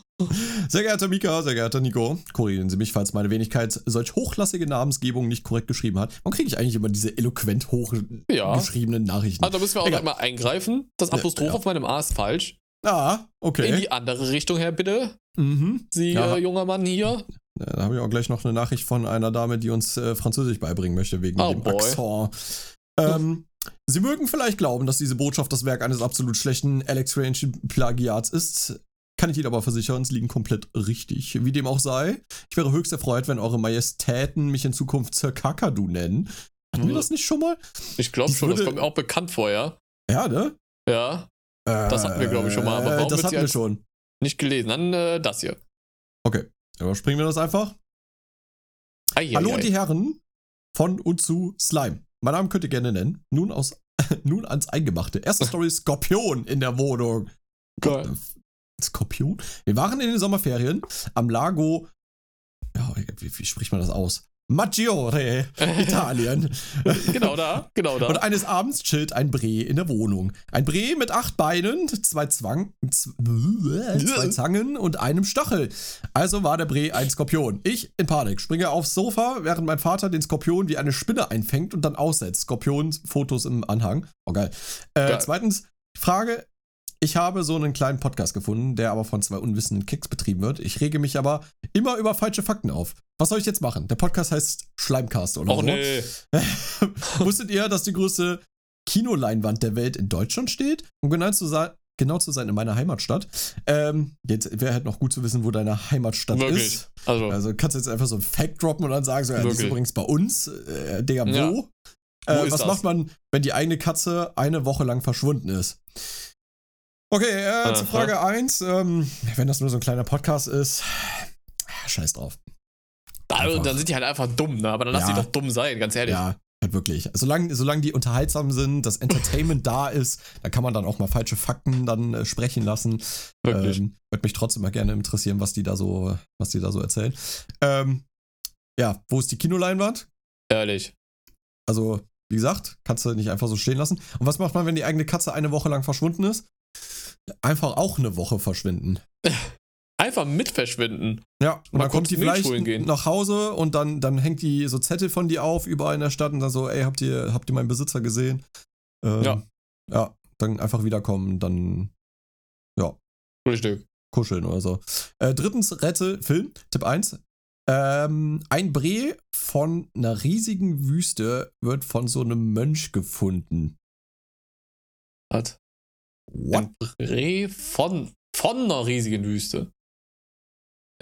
sehr geehrter Mika, sehr geehrter Nico, korrigieren Sie mich, falls meine Wenigkeit solch hochklassige Namensgebung nicht korrekt geschrieben hat. Warum kriege ich eigentlich immer diese eloquent hochgeschriebenen ja. Nachrichten? Also da müssen wir auch Egal. mal eingreifen. Das Apostroph ja, ja. auf meinem A ist falsch. Ah, okay. In die andere Richtung her, bitte. Mhm. Sie, äh, junger Mann hier. Da habe ich auch gleich noch eine Nachricht von einer Dame, die uns äh, Französisch beibringen möchte, wegen oh, dem boy. Accent. Ähm, Sie mögen vielleicht glauben, dass diese Botschaft das Werk eines absolut schlechten Alex Range Plagiats ist. Kann ich Ihnen aber versichern, es liegen komplett richtig. Wie dem auch sei, ich wäre höchst erfreut, wenn Eure Majestäten mich in Zukunft Sir Kakadu nennen. Hatten wir hm. das nicht schon mal? Ich glaube schon, würde... das kommt mir auch bekannt vor, ja. Ja, ne? Ja. Das hatten wir, glaube ich, schon mal. Aber warum das hatten wir schon. Nicht gelesen. Dann äh, das hier. Okay. Überspringen wir das einfach. Ei, Hallo ei, die Herren von und zu Slime. Mein Name könnt ihr gerne nennen. Nun, aus, nun ans Eingemachte. Erste Story: Skorpion in der Wohnung. Geil. Skorpion? Wir waren in den Sommerferien am Lago. Ja, wie, wie spricht man das aus? Maggiore, Italien. genau da, genau da. Und eines Abends chillt ein Bree in der Wohnung. Ein Bree mit acht Beinen, zwei, Zwang, zwei Zangen und einem Stachel. Also war der Bree ein Skorpion. Ich in Panik, springe aufs Sofa, während mein Vater den Skorpion wie eine Spinne einfängt und dann aussetzt. Skorpion-Fotos im Anhang. Oh geil. Äh, geil. Zweitens, Frage, ich habe so einen kleinen Podcast gefunden, der aber von zwei unwissenden Kicks betrieben wird. Ich rege mich aber immer über falsche Fakten auf. Was soll ich jetzt machen? Der Podcast heißt Schleimcast oder Och, so. nee. Wusstet ihr, dass die größte Kinoleinwand der Welt in Deutschland steht? Um genau zu sein, genau zu sein in meiner Heimatstadt. Ähm, jetzt wäre halt noch gut zu wissen, wo deine Heimatstadt Wirklich? ist. Also, also kannst du jetzt einfach so ein Fact droppen und dann sagen so, ja, die ist übrigens bei uns. Äh, Digga, wo? Ja. Äh, was das? macht man, wenn die eigene Katze eine Woche lang verschwunden ist? Okay, äh, zu Frage 1. Ähm, wenn das nur so ein kleiner Podcast ist, scheiß drauf. Also, dann sind die halt einfach dumm, ne? Aber dann lass ja. die doch dumm sein, ganz ehrlich. Ja, halt wirklich. Solange, solange die unterhaltsam sind, das Entertainment da ist, da kann man dann auch mal falsche Fakten dann äh, sprechen lassen. Wirklich. Ähm, Würde mich trotzdem mal gerne interessieren, was die da so, was die da so erzählen. Ähm, ja, wo ist die Kinoleinwand? Ehrlich. Also, wie gesagt, kannst du nicht einfach so stehen lassen. Und was macht man, wenn die eigene Katze eine Woche lang verschwunden ist? Einfach auch eine Woche verschwinden. Einfach mit verschwinden. Ja, und dann kommt die vielleicht nach Hause und dann, dann hängt die so Zettel von dir auf, überall in der Stadt und dann so, ey, habt ihr, habt ihr meinen Besitzer gesehen? Ähm, ja. Ja, dann einfach wiederkommen, dann, ja. Richtig. Kuscheln oder so. Äh, drittens, Rette, Film, Tipp 1. Ähm, ein Bree von einer riesigen Wüste wird von so einem Mönch gefunden. Was? What? Ein Bree von, von einer riesigen Wüste.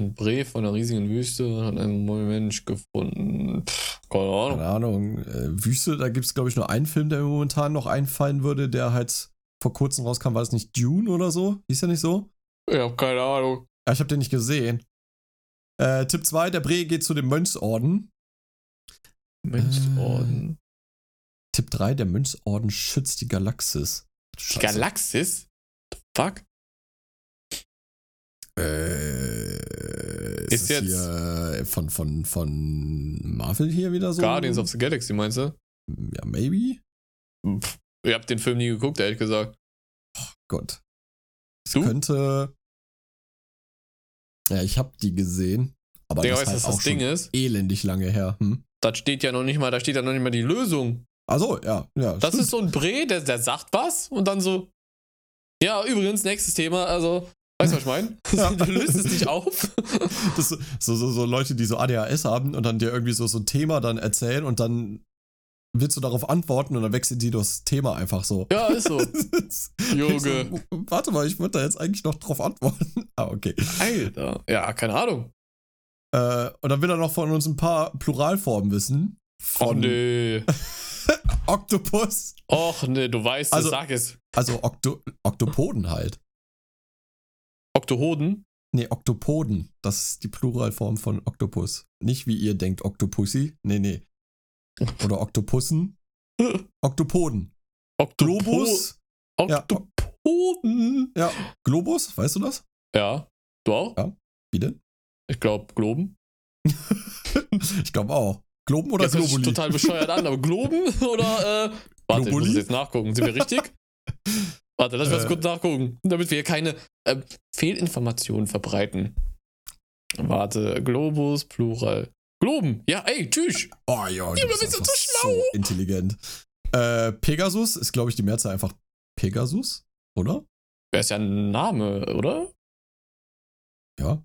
Ein Bree von einer riesigen Wüste hat ein Mensch gefunden. Pff, keine Ahnung. Keine Ahnung. Äh, Wüste, da gibt es, glaube ich, nur einen Film, der mir momentan noch einfallen würde, der halt vor kurzem rauskam. War das nicht Dune oder so? Hieß ja nicht so? Ich habe keine Ahnung. Ja, ich habe den nicht gesehen. Äh, Tipp 2, der Bree geht zu dem Mönchsorden. Mönchsorden. Äh, Tipp 3, der Mönchsorden schützt die Galaxis. Scheiße. Galaxis? The fuck? Äh, ist, ist jetzt hier von, von, von Marvel hier wieder so? Guardians of the Galaxy, meinst du? Ja, maybe. Pff, ihr habt den Film nie geguckt, ehrlich gesagt. Oh Gott. Es könnte. Ja, ich habe die gesehen. Aber Digga, das ist weißt du, halt auch das Ding ist? elendig lange her. Hm? Das steht ja noch nicht mal, da steht ja noch nicht mal die Lösung. Also, ja, ja. Das stimmt. ist so ein Bre, der, der sagt was und dann so. Ja, übrigens, nächstes Thema, also, weißt du, was ich meine? Ja. Du löst es nicht auf. Das so, so, so Leute, die so ADHS haben und dann dir irgendwie so, so ein Thema dann erzählen und dann willst du darauf antworten und dann wechseln die das Thema einfach so. Ja, ist so. Junge. So, warte mal, ich würde da jetzt eigentlich noch drauf antworten. ah, okay. Alter. Ja, keine Ahnung. Äh, und dann will er noch von uns ein paar Pluralformen wissen. Von nee. Oktopus. Och nee, du weißt Also- es, sag es. Also Okto Oktopoden halt. Oktohoden? Nee, Oktopoden. Das ist die Pluralform von Oktopus. Nicht wie ihr denkt, Oktopussy. Nee, nee. Oder Oktopussen. Oktopoden. Oktopo Globus. Ja. Oktopoden. Ja, Globus, weißt du das? Ja. Du auch? Ja. Wie denn? Ich glaube, Globen. ich glaube auch. Globen oder sich Globuli? total bescheuert an, aber Globen oder, äh, warte, ich muss Globuli? jetzt nachgucken. Sind wir richtig? warte, lass mich Äh. das kurz nachgucken, damit wir hier keine äh, Fehlinformationen verbreiten. Warte, Globus, Plural. Globen. Ja, ey, tschüss. Oh ja, du bist so schlau. so intelligent. Äh, Pegasus ist, glaube ich, die Mehrzahl einfach Pegasus, oder? Wer ist ja ein Name, oder? Ja.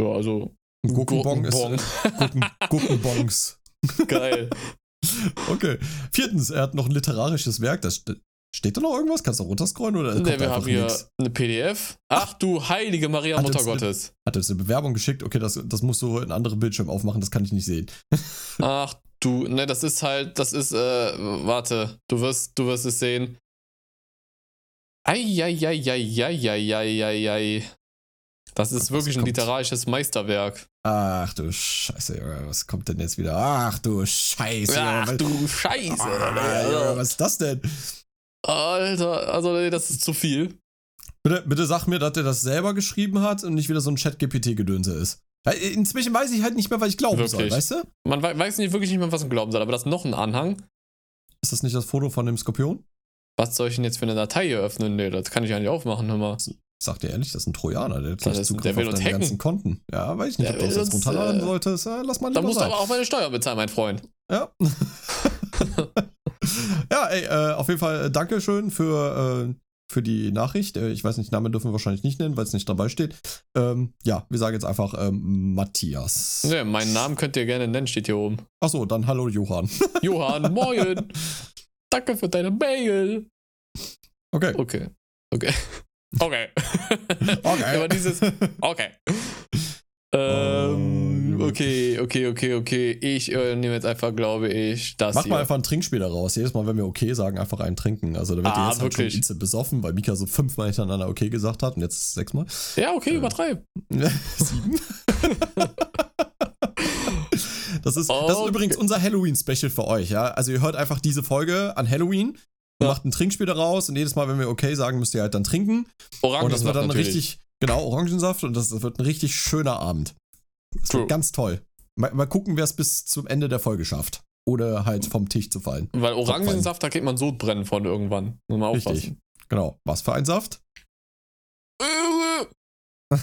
Ja, also. Gurkenbong ist Gurkenbong. Gurken, Gurkenbongs. Geil. Okay. Viertens, er hat noch ein literarisches Werk. Das st steht da noch irgendwas? Kannst du runterscrollen oder Ne, da wir haben hier nix? eine PDF. Ach du heilige Maria, Hat Mutter uns eine- Gottes. Hat uns eine Bewerbung geschickt. Okay, das, das musst du in einen anderen Bildschirm aufmachen. Das kann ich nicht sehen. Ach du, ne, das ist halt, das ist, äh, warte, du wirst, du wirst es sehen. Eieieiei. Das ist was wirklich ein literarisches Meisterwerk. Ach du Scheiße, Junge. Was kommt denn jetzt wieder? Ach du Scheiße. Ach Junge. du Scheiße. Ah, Junge, was ist das denn? Alter, also nee, das ist zu viel. Bitte, bitte sag mir, dass er das selber geschrieben hat und nicht wieder so ein Chat-GPT-Gedönse ist. Weil Inzwischen weiß ich halt nicht mehr, was ich glauben soll, Wirklich? weißt du? Man wei- weiß nicht wirklich nicht mehr, was man glauben soll, aber das ist noch ein Anhang. Ist das nicht das Foto von dem Skorpion? Was soll ich denn jetzt für eine Datei öffnen? Nee, das kann ich ja nicht aufmachen, hör mal. Ich sag dir ehrlich, das ist ein Trojaner, der hat gleich Zugriff der auf uns deine hacken. ganzen Konten. Ja, weiß ich nicht, Der ob du das jetzt runterladen äh, solltest. Ja, lass mal Da lieber musst du sein. aber auch meine Steuer bezahlen, mein Freund. Ja. ja, ey, äh, auf jeden Fall äh, Dankeschön für, äh, für die Nachricht. Äh, ich weiß nicht, Namen dürfen wir wahrscheinlich nicht nennen, weil es nicht dabei steht. Ähm, ja, wir sagen jetzt einfach ähm, Matthias. Ne, meinen Namen könnt ihr gerne nennen, steht hier oben. Achso, dann hallo Johann. Johann, moin. Danke für deine Mail. Okay. Okay. Okay. Okay. Okay. Aber dieses. Okay. Ähm, Oh, okay, okay, okay, okay. Ich äh, nehme jetzt einfach, glaube ich, das Mach hier. mal einfach ein Trinkspiel daraus. Jedes Mal, wenn wir okay sagen, einfach einen trinken. Also da wird Ah, jetzt halt schon wirklich? besoffen, weil Mika so fünfmal hintereinander okay gesagt hat und jetzt sechsmal. ja, okay, Äh. übertreib. Sieben. Das ist, das ist Okay. übrigens unser Halloween-Special für euch, ja. Also ihr hört einfach diese Folge an Halloween Ja. macht ein Trinkspiel daraus und jedes Mal, wenn wir okay sagen, müsst ihr halt dann trinken. Orangensaft und das wird dann natürlich. richtig, genau, Orangensaft und das, das wird ein richtig schöner Abend. Das True. wird ganz toll. Mal, mal gucken, wer es bis zum Ende der Folge schafft. Oder halt vom Tisch zu fallen. Weil Orangensaft, da kriegt man Sodbrennen von irgendwann. Muss man Richtig. aufpassen. Genau. Was für ein Saft?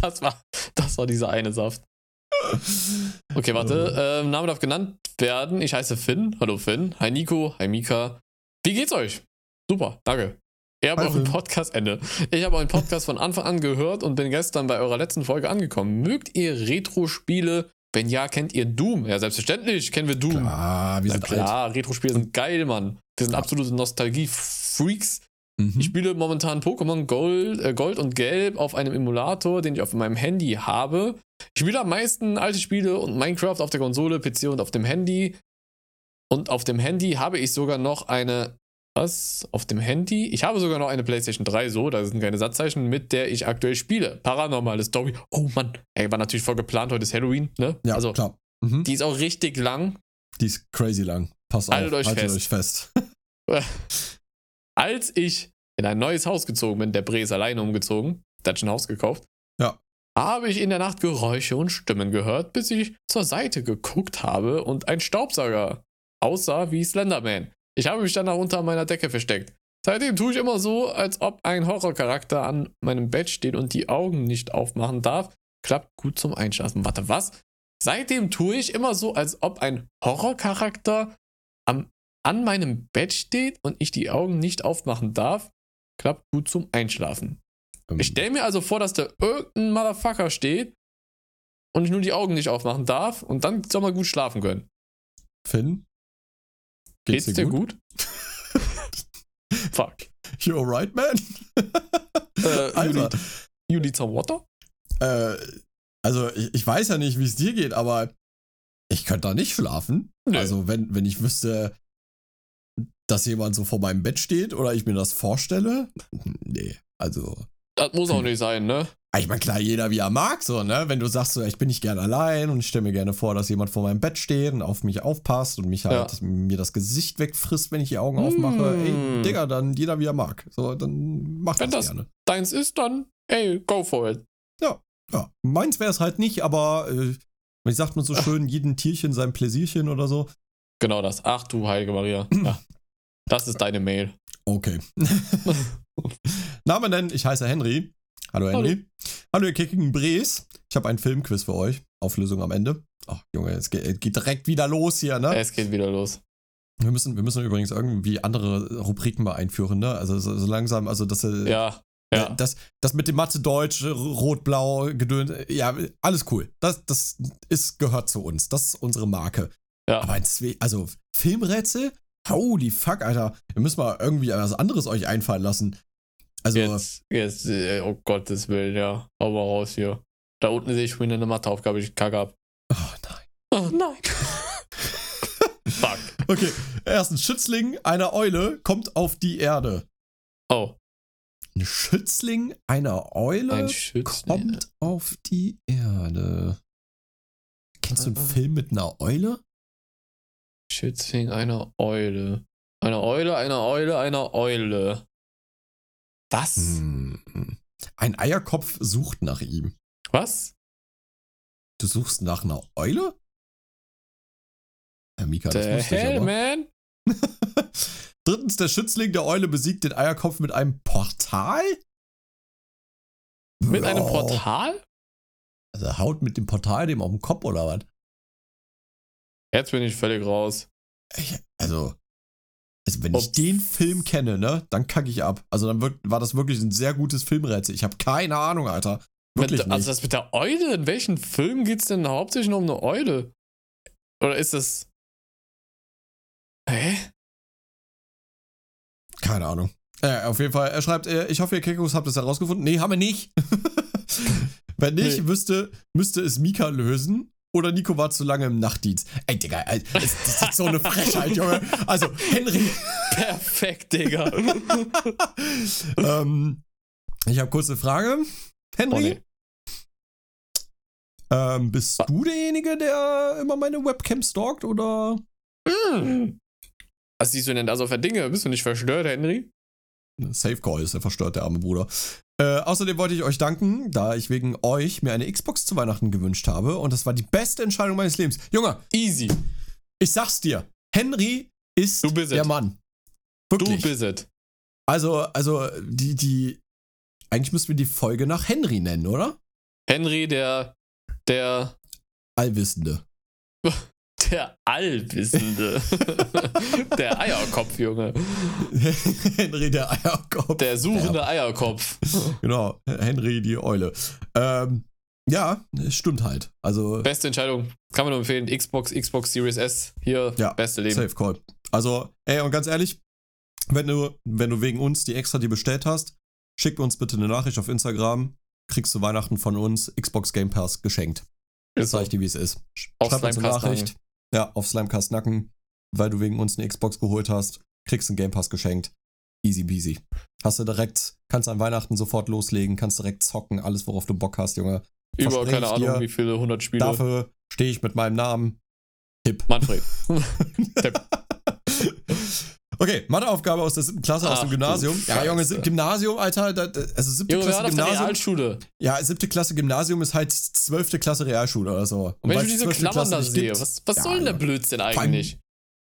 Das war, das war dieser eine Saft. Okay, warte. Ähm, Name darf genannt werden. Ich heiße Finn. Hallo Finn. Hi Nico. Hi Mika. Wie geht's euch? Super, danke. Ich habe euren. Podcast, Ende. Ich habe euren Podcast von Anfang an gehört und bin gestern bei eurer letzten Folge angekommen. Mögt ihr Retro-Spiele? Wenn ja, kennt ihr Doom? Ja, selbstverständlich kennen wir Doom. Ah, wir Na sind klar, Retro-Spiele sind geil, Mann. Wir sind absolute Nostalgie-Freaks. Mhm. Ich spiele momentan Pokémon Gold, äh, Gold und Gelb auf einem Emulator, den ich auf meinem Handy habe. Ich spiele am meisten alte Spiele und Minecraft auf der Konsole, PC und auf dem Handy. Und auf dem Handy habe ich sogar noch eine. Was? Auf dem Handy? Ich habe sogar noch eine PlayStation 3, so, da sind keine Satzzeichen, mit der ich aktuell spiele. Paranormale Story. Oh Mann, ey, war natürlich voll geplant, heute ist Halloween, ne? Ja, also, klar. Mhm. die ist auch richtig lang. Die ist crazy lang. Passt Haltet auf. euch haltet fest. euch fest. Als ich in ein neues Haus gezogen bin, der Bre ist alleine umgezogen, hat schon ein Haus gekauft, Ja. habe ich in der Nacht Geräusche und Stimmen gehört, bis ich zur Seite geguckt habe und ein Staubsauger aussah wie Slenderman. Ich habe mich dann unter meiner Decke versteckt. Seitdem tue ich immer so, als ob ein Horrorcharakter an meinem Bett steht und die Augen nicht aufmachen darf. Klappt gut zum Einschlafen. Warte, was? Seitdem tue ich immer so, als ob ein Horrorcharakter am, an meinem Bett steht und ich die Augen nicht aufmachen darf. Klappt gut zum Einschlafen. Ähm. Ich stelle mir also vor, dass da irgendein Motherfucker steht und ich nur die Augen nicht aufmachen darf und dann soll man gut schlafen können. Finn? Geht's, geht's dir gut? gut? Fuck. You alright, man? äh, Alter. You need some water? Äh, also ich, ich weiß ja nicht, wie es dir geht, aber ich könnte da nicht schlafen. Nee. Also wenn, wenn ich wüsste, dass jemand so vor meinem Bett steht oder ich mir das vorstelle, nee, also. Das muss auch nicht sein, ne? Ich meine, klar, jeder wie er mag, so, ne? Wenn du sagst, so, ich bin nicht gern allein und ich stelle mir gerne vor, dass jemand vor meinem Bett steht und auf mich aufpasst und mich halt ja. mir das Gesicht wegfrisst, wenn ich die Augen aufmache. Mm. Ey, Digga, dann jeder wie er mag. So, dann mach wenn das, das gerne. deins ist, dann, ey, go for it. Ja, ja. Meins wäre es halt nicht, aber äh, wie sagt man so schön, jeden Tierchen sein Pläsierchen oder so. Genau das. Ach du heilige Maria. Ja. Das ist deine Mail. Okay. Name nennen, ich heiße Henry. Hallo Henry. Hallo, Hallo ihr kickigen Brees. Ich habe einen Filmquiz für euch. Auflösung am Ende. Ach, Junge, es geht, geht, direkt wieder los hier, ne? Es geht wieder los. Wir müssen, wir müssen übrigens irgendwie andere Rubriken mal einführen, ne? Also so, so langsam, also dass äh, ja, ja. Das, das mit dem Mathe Deutsch, Rot-Blau, Gedöns, ja, alles cool. Das, das ist, gehört zu uns. Das ist unsere Marke. Ja. Aber ein Zwe also Filmrätsel? Holy fuck, Alter. Ihr müsst mal irgendwie was anderes euch einfallen lassen. Also. Jetzt, jetzt, äh, oh Gottes Willen, ja. Hau mal raus hier. Da unten sehe ich schon eine Matheaufgabe, ich kacke ab. Oh nein. Oh nein. Fuck. Okay, erstens, Schützling einer Eule kommt auf die Erde. Oh. Ein Schützling einer Eule Ein Schützling. kommt auf die Erde. Kennst du einen äh. Film mit einer Eule? Schützling einer Eule. Eine Eule, eine Eule, eine Eule. Was? Hm. Ein Eierkopf sucht nach ihm. Was? Du suchst nach einer Eule? Herr Mika, das hell, ich, man? Drittens, der Schützling der Eule besiegt den Eierkopf mit einem Portal? Mit oh. einem Portal? Also haut mit dem Portal dem auf den Kopf oder was? Jetzt bin ich völlig raus. Ich, also, also, wenn Ups. ich den Film kenne, ne, dann kacke ich ab. Also, dann wird, war das wirklich ein sehr gutes Filmrätsel. Ich habe keine Ahnung, Alter. Wirklich mit, also, das mit der Eule, in welchen Film geht es denn hauptsächlich nur um eine Eule? Oder ist das. Hä? Keine Ahnung. Äh, auf jeden Fall, er schreibt, äh, ich hoffe, ihr Kekos habt es herausgefunden. Nee, haben wir nicht. Wenn nicht, nee. müsste, müsste es Mika lösen. Oder Nico war zu lange im Nachtdienst. Ey, Digga, das, das ist so eine Frechheit, Junge. Also, Henry. Perfekt, Digga. ähm, ich habe kurze Frage. Henry? Oh, nee. ähm, bist du derjenige, der immer meine Webcam stalkt, oder? Mm. Was siehst du denn da so für Dinge? Bist du nicht verstört, Henry? Safe Call ist er verstört, der arme Bruder. Äh, außerdem wollte ich euch danken, da ich wegen euch mir eine Xbox zu Weihnachten gewünscht habe und das war die beste Entscheidung meines Lebens. Junge, easy. Ich sag's dir, Henry ist der Mann. Wirklich. Du bist es. Also, also, die, die, eigentlich müssten wir die Folge nach Henry nennen, oder? Henry, der, der Allwissende. Der Allwissende. der Eierkopf, Junge. Henry, der Eierkopf. Der suchende ja. Eierkopf. Genau, Henry, die Eule. Ähm, ja, stimmt halt. Also. Beste Entscheidung. Kann man nur empfehlen. Xbox, Xbox Series S. Hier, ja, beste Leben. Safe Call. Also, ey, und ganz ehrlich, wenn du, wenn du wegen uns die extra die bestellt hast, schick uns bitte eine Nachricht auf Instagram. Kriegst du Weihnachten von uns Xbox Game Pass geschenkt. Das zeige ich dir, wie es ist. Schreib uns eine Nachricht. Ja, auf Slimecast Nacken, weil du wegen uns eine Xbox geholt hast, kriegst einen Game Pass geschenkt. Easy peasy. Hast du direkt, kannst an Weihnachten sofort loslegen, kannst direkt zocken, alles worauf du Bock hast, Junge. Über keine Ahnung, dir, wie viele 100 Spiele. Dafür stehe ich mit meinem Namen. Hip. Manfred. Okay, Matheaufgabe aus der siebten Klasse Ach, aus dem Gymnasium. Ja, Junge, Gymnasium, Alter, da, also siebte Junge, Klasse Gymnasium. Realschule. Ja, siebte Klasse Gymnasium ist halt zwölfte Klasse Realschule oder so. Und wenn ich diese Klammern da sehe, was, was ja, soll denn der Blödsinn eigentlich?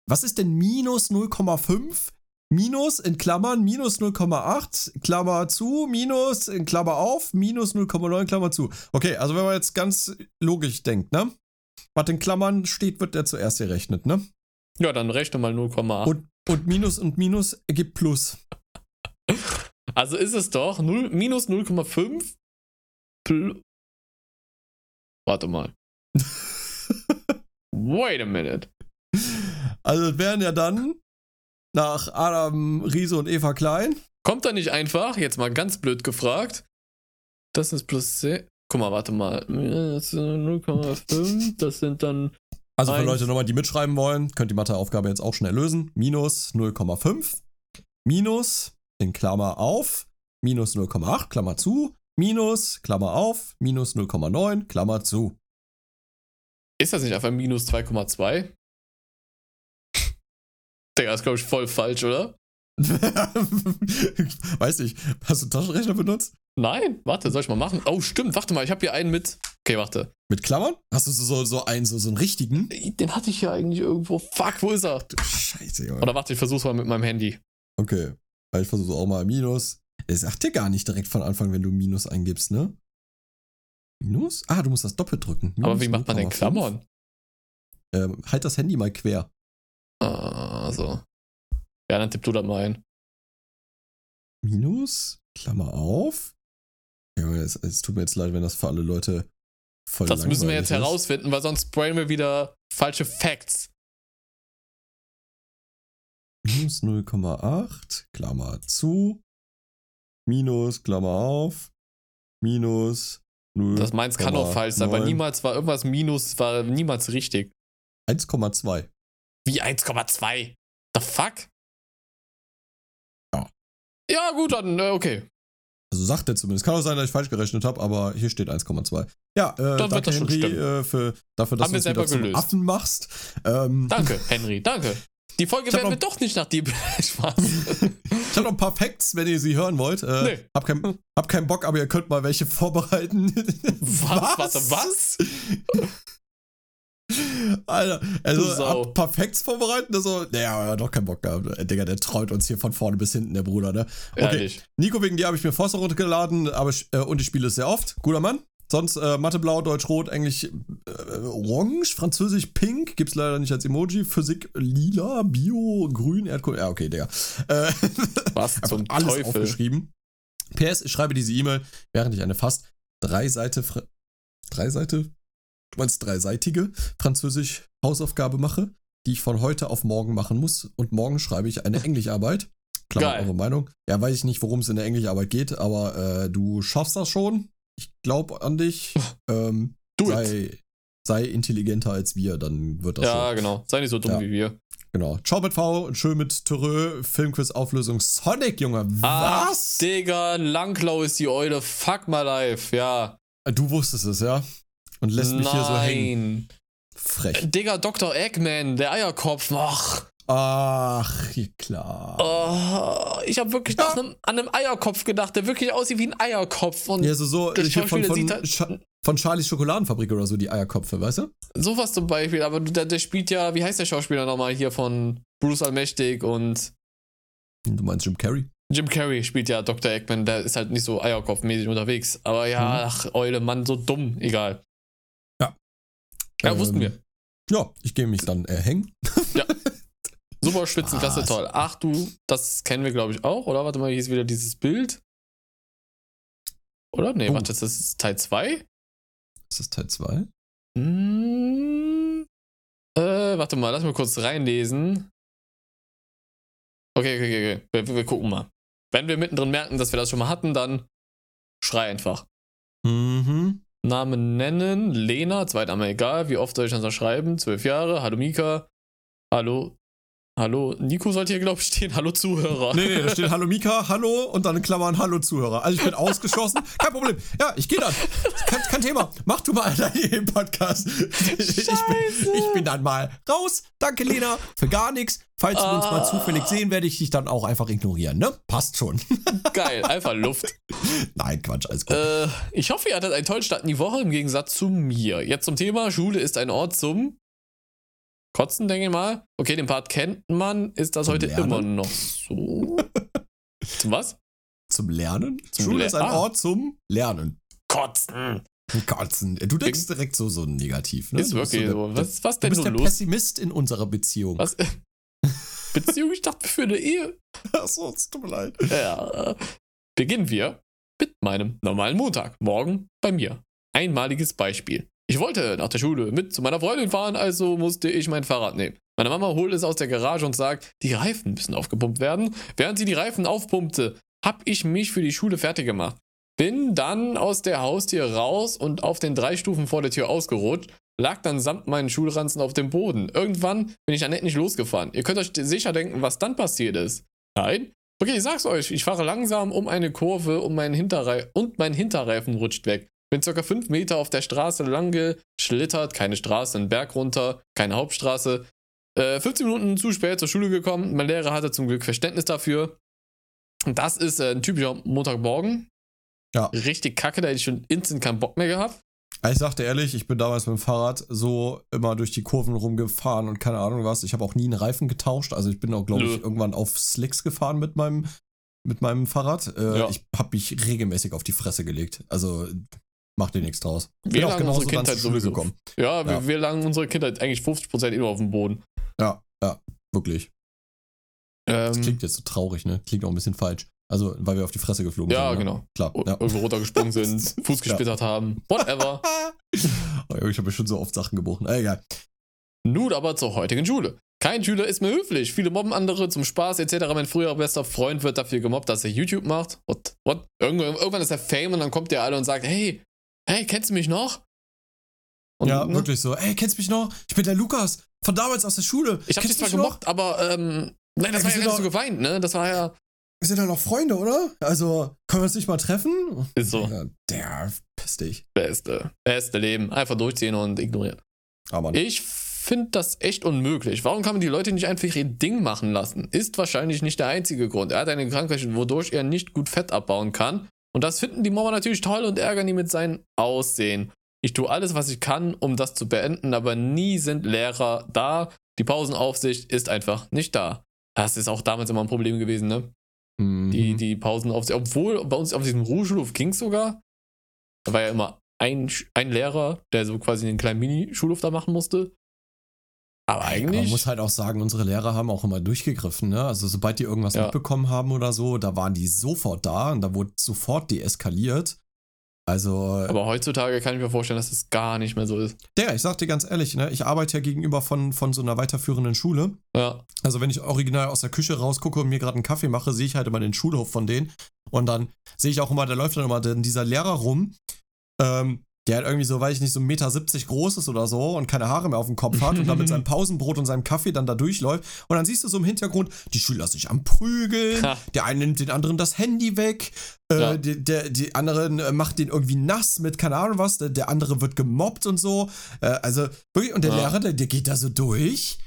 Was ist denn minus 0,5 minus in Klammern minus 0,8, Klammer zu, minus in Klammer auf, minus 0,9, Klammer zu. Okay, also wenn man jetzt ganz logisch denkt, ne? Was in Klammern steht, wird der zuerst gerechnet, ne? Ja, dann rechne mal 0,8. Und, und Minus und Minus ergibt Plus. Also ist es doch 0, minus 0,5 plus. Warte mal. Wait a minute. Also es wären ja dann nach Adam Riese und Eva Klein. Kommt da nicht einfach, jetzt mal ganz blöd gefragt. Das ist plus 10. Guck mal, warte mal. 0,5, das sind dann. Also für Leute nochmal, die mitschreiben wollen, könnt die Matheaufgabe jetzt auch schnell lösen. Minus 0,5. Minus in Klammer auf. Minus 0,8, Klammer zu. Minus, Klammer auf. Minus 0,9, Klammer zu. Ist das nicht einfach minus 2,2? Digga, ist glaube ich voll falsch, oder? Weiß nicht. Hast du einen Taschenrechner benutzt? Nein, warte, soll ich mal machen? Oh, stimmt, warte mal, ich habe hier einen mit. Okay, warte. Mit Klammern? Hast du so, so einen, so, so einen richtigen? Den hatte ich ja eigentlich irgendwo. Fuck, wo ist er? Du Scheiße, Junge. Oder warte, ich versuch's mal mit meinem Handy. Okay. Ich versuche auch mal Minus. Er sagt dir gar nicht direkt von Anfang, wenn du Minus eingibst, ne? Minus? Ah, du musst das doppelt drücken. Minus Aber wie macht man denn Klammern? Ähm, halt das Handy mal quer. Ah, so. Ja, dann tipp du das mal ein. Minus, Klammer auf. Ja, es, es tut mir jetzt leid, wenn das für alle Leute voll Das müssen wir jetzt ist. herausfinden, weil sonst brain wir wieder falsche Facts. Minus 0,8, Klammer zu. Minus, Klammer auf. Minus 0. Das meins kann auch falsch sein, weil niemals war irgendwas Minus, war niemals richtig. 1,2. Wie 1,2? The fuck? Ja. Ja, gut, dann, äh, okay. Also sagt er zumindest. Kann auch sein, dass ich falsch gerechnet habe, aber hier steht 1,2. Ja, äh, dann danke Henry äh, für, dafür, dass Haben du uns wieder Affen machst. Ähm, danke, Henry, danke. Die Folge werden wir doch nicht nach dir. Spaß. ich habe noch ein paar Facts, wenn ihr sie hören wollt. Äh, nee. hab, kein, hab keinen Bock, aber ihr könnt mal welche vorbereiten. was? Warte, was? Alter, also Facts vorbereiten, also, naja, doch keinen Bock gehabt. Digga, der treut uns hier von vorne bis hinten, der Bruder, ne? Okay. Ehrlich. Nico, wegen dir habe ich mir Forster runtergeladen, aber, äh, und ich spiele es sehr oft. Guter Mann. Sonst äh, Mathe blau, Deutsch rot, Englisch äh, orange, Französisch pink, gibt's leider nicht als Emoji, Physik lila, Bio grün, Erdkunde. Ja, okay, Digga. Äh, Was zum alles Teufel? aufgeschrieben. PS, ich schreibe diese E-Mail, während ich eine fast drei Seite drei Seite du meinst dreiseitige Französisch Hausaufgabe mache, die ich von heute auf morgen machen muss und morgen schreibe ich eine Englischarbeit. Klar, eure Meinung. Ja, weiß ich nicht, worum es in der Englischarbeit geht, aber äh, du schaffst das schon ich glaube an dich. ähm, sei, sei, intelligenter als wir, dann wird das Ja, so. genau. Sei nicht so dumm ja. wie wir. Genau. Ciao mit V und schön mit Terreux, Filmquiz Auflösung Sonic, Junge. Was? Ach, Digga, Langklau ist die Eule. Fuck my life, ja. Du wusstest es, ja? Und lässt Nein. mich hier so hängen. Frech. Digga, Dr. Eggman, der Eierkopf. Ach. Ach, klar. Oh, ich habe wirklich ja. einem, an einem Eierkopf gedacht, der wirklich aussieht wie ein Eierkopf. Und ja, so, so ich von, von, halt, von Charlies Schokoladenfabrik oder so, die Eierkopfe, weißt du? Sowas zum Beispiel, aber der, der spielt ja, wie heißt der Schauspieler nochmal hier von Bruce Allmächtig und. Du meinst Jim Carrey? Jim Carrey spielt ja Dr. Eggman, der ist halt nicht so Eierkopfmäßig unterwegs. Aber ja, mhm. ach, Eule, Mann, so dumm, egal. Ja. Ähm, wussten wir. Ja, ich gehe mich dann äh, hängen. Ja. Super Spitzenklasse, ah, toll. Ach du, das kennen wir, glaube ich, auch, oder? Warte mal, hier ist wieder dieses Bild. Oder? Nee, oh. warte, das ist Teil 2? Ist das Teil 2? Hm, äh, warte mal, lass mal kurz reinlesen. Okay, okay, okay, okay. Wir, wir, gucken mal. Wenn wir mittendrin merken, dass wir das schon mal hatten, dann schrei einfach. Mhm. Namen nennen, Lena, Zweitname egal, wie oft soll ich das noch schreiben? Zwölf Jahre, hallo Mika, hallo Hallo, Nico sollte hier, glaube ich, stehen. Hallo Zuhörer. Nee, nee, da steht Hallo Mika, Hallo und dann in Klammern Hallo Zuhörer. Also ich bin ausgeschlossen. Kein Problem. Ja, ich gehe dann. Kein, kein, Thema. Mach du mal im Podcast. Ich, ich, bin, ich, bin, dann mal raus. Danke, Lena, für gar nichts. Falls ah. wir uns mal ah. zufällig sehen, werde ich dich dann auch einfach ignorieren, ne? Passt schon. Geil, einfach Luft. Nein, Quatsch, alles gut. Äh, ich hoffe, ihr hattet einen tollen Start in die Woche im Gegensatz zu mir. Jetzt zum Thema: Schule ist ein Ort zum Kotzen, denke ich mal. Okay, den Part kennt man. Ist das Zum heute Lernen? immer noch so? Zum was? Zum Lernen? Zum Schule Le- ist ein Ah. Ort zum Lernen. Kotzen. Kotzen. Du denkst direkt so, so negativ, ne? Ist Du wirklich so. Der, Was, was du denn bist nun der los? Pessimist in unserer Beziehung. Was? Beziehung, ich dachte für eine Ehe. Achso, es tut mir leid. Ja, äh, beginnen wir mit meinem normalen Montag. Morgen bei mir. Einmaliges Beispiel. Ich wollte nach der Schule mit zu meiner Freundin fahren, also musste ich mein Fahrrad nehmen. Meine Mama holt es aus der Garage und sagt, die Reifen müssen aufgepumpt werden. Während sie die Reifen aufpumpte, hab ich mich für die Schule fertig gemacht. Bin dann aus der Haustür raus und auf den drei Stufen vor der Tür ausgerutscht, lag dann samt meinen Schulranzen auf dem Boden. Irgendwann bin ich Annette nicht losgefahren. Ihr könnt euch sicher denken, was dann passiert ist. Nein? Okay, ich sag's euch, ich fahre langsam um eine Kurve und mein, Hinterrei und mein Hinterreifen rutscht weg. Bin circa 5 Meter auf der Straße lang geschlittert, keine Straße, einen Berg runter, keine Hauptstraße. Äh, 15 Minuten zu spät zur Schule gekommen. Mein Lehrer hatte zum Glück Verständnis dafür. Und das ist äh, ein typischer Montagmorgen. Ja. Richtig kacke, da hätte ich schon instant keinen Bock mehr gehabt. Ich sagte ehrlich, ich bin damals mit dem Fahrrad so immer durch die Kurven rumgefahren und keine Ahnung was. Ich habe auch nie einen Reifen getauscht. Also ich bin auch, glaube ich, irgendwann auf Slicks gefahren mit meinem, mit meinem Fahrrad. Äh, Ja. Ich habe mich regelmäßig auf die Fresse gelegt. Also mach dir nichts draus. Wir lagen unsere Kindheit zur Schule sowieso. Ja, wir, Ja. wir lagen unsere Kindheit eigentlich 50% immer auf dem Boden. Ja, ja, wirklich. Das Ähm, klingt jetzt so traurig, ne? Klingt auch ein bisschen falsch. Also, weil wir auf die Fresse geflogen Ja, sind. ne? genau. Klar. o- Ja. irgendwo runtergesprungen sind, Fuß gesplittert haben, whatever. Oh, ich habe mir schon so oft Sachen gebrochen. Äh, egal. Nun aber zur heutigen Schule. Kein Schüler ist mehr höflich. Viele mobben andere zum Spaß etc. Mein früherer bester Freund wird dafür gemobbt, dass er YouTube macht. What? What? Irgendwann, irgendwann ist er Fame und dann kommt der alle und sagt, hey, hey, kennst du mich noch? Und, ja, ne? wirklich so. Ey, kennst du mich noch? Ich bin der Lukas. Von damals aus der Schule. Ich habe dich zwar mich noch? aber ähm, nein, das Ja, war ja gar nicht so geweint, ne? Das war ja. Wir sind ja noch Freunde, oder? Also, können wir uns nicht mal treffen? Ist so. Ja, der piss dich. Beste. Beste Leben. Einfach durchziehen und ignorieren. Aber Ich finde das echt unmöglich. Warum kann man die Leute nicht einfach ihr Ding machen lassen? Ist wahrscheinlich nicht der einzige Grund. Er hat eine Krankheit, wodurch er nicht gut Fett abbauen kann. Und das finden die Mobber natürlich toll und ärgern ihn mit seinem Aussehen. Ich tue alles, was ich kann, um das zu beenden, aber nie sind Lehrer da. Die Pausenaufsicht ist einfach nicht da. Das ist auch damals immer ein Problem gewesen, ne? Mhm. Die, die Pausenaufsicht. Obwohl bei uns auf diesem Ruheschulhof ging es sogar. Da war ja immer ein, ein Lehrer, der so quasi einen kleinen Mini-Schulhof da machen musste. Aber eigentlich. man muss halt auch sagen, unsere Lehrer haben auch immer durchgegriffen, ne? Also sobald die irgendwas Ja. mitbekommen haben oder so, da waren die sofort da und da wurde sofort deeskaliert. Also, aber heutzutage kann ich mir vorstellen, dass das gar nicht mehr so ist. der, ich sag dir ganz ehrlich, ne? Ich arbeite ja gegenüber von, von so einer weiterführenden Schule. Ja. Also wenn ich original aus der Küche rausgucke und mir gerade einen Kaffee mache, sehe ich halt immer den Schulhof von denen. Und dann sehe ich auch immer, da läuft dann immer dieser Lehrer rum, ähm, der halt irgendwie so, weiß ich nicht, so 1,70 Meter groß ist oder so und keine Haare mehr auf dem Kopf hat und dann mit seinem Pausenbrot und seinem Kaffee dann da durchläuft. Und dann siehst du so im Hintergrund, die Schüler sich am Prügeln, Ha. der eine nimmt den anderen das Handy weg, äh, Ja. die, der, die anderen äh, macht den irgendwie nass mit keine Ahnung was, der, der andere wird gemobbt und so. Äh, also wirklich, und der Ja. Lehrer, der, der geht da so durch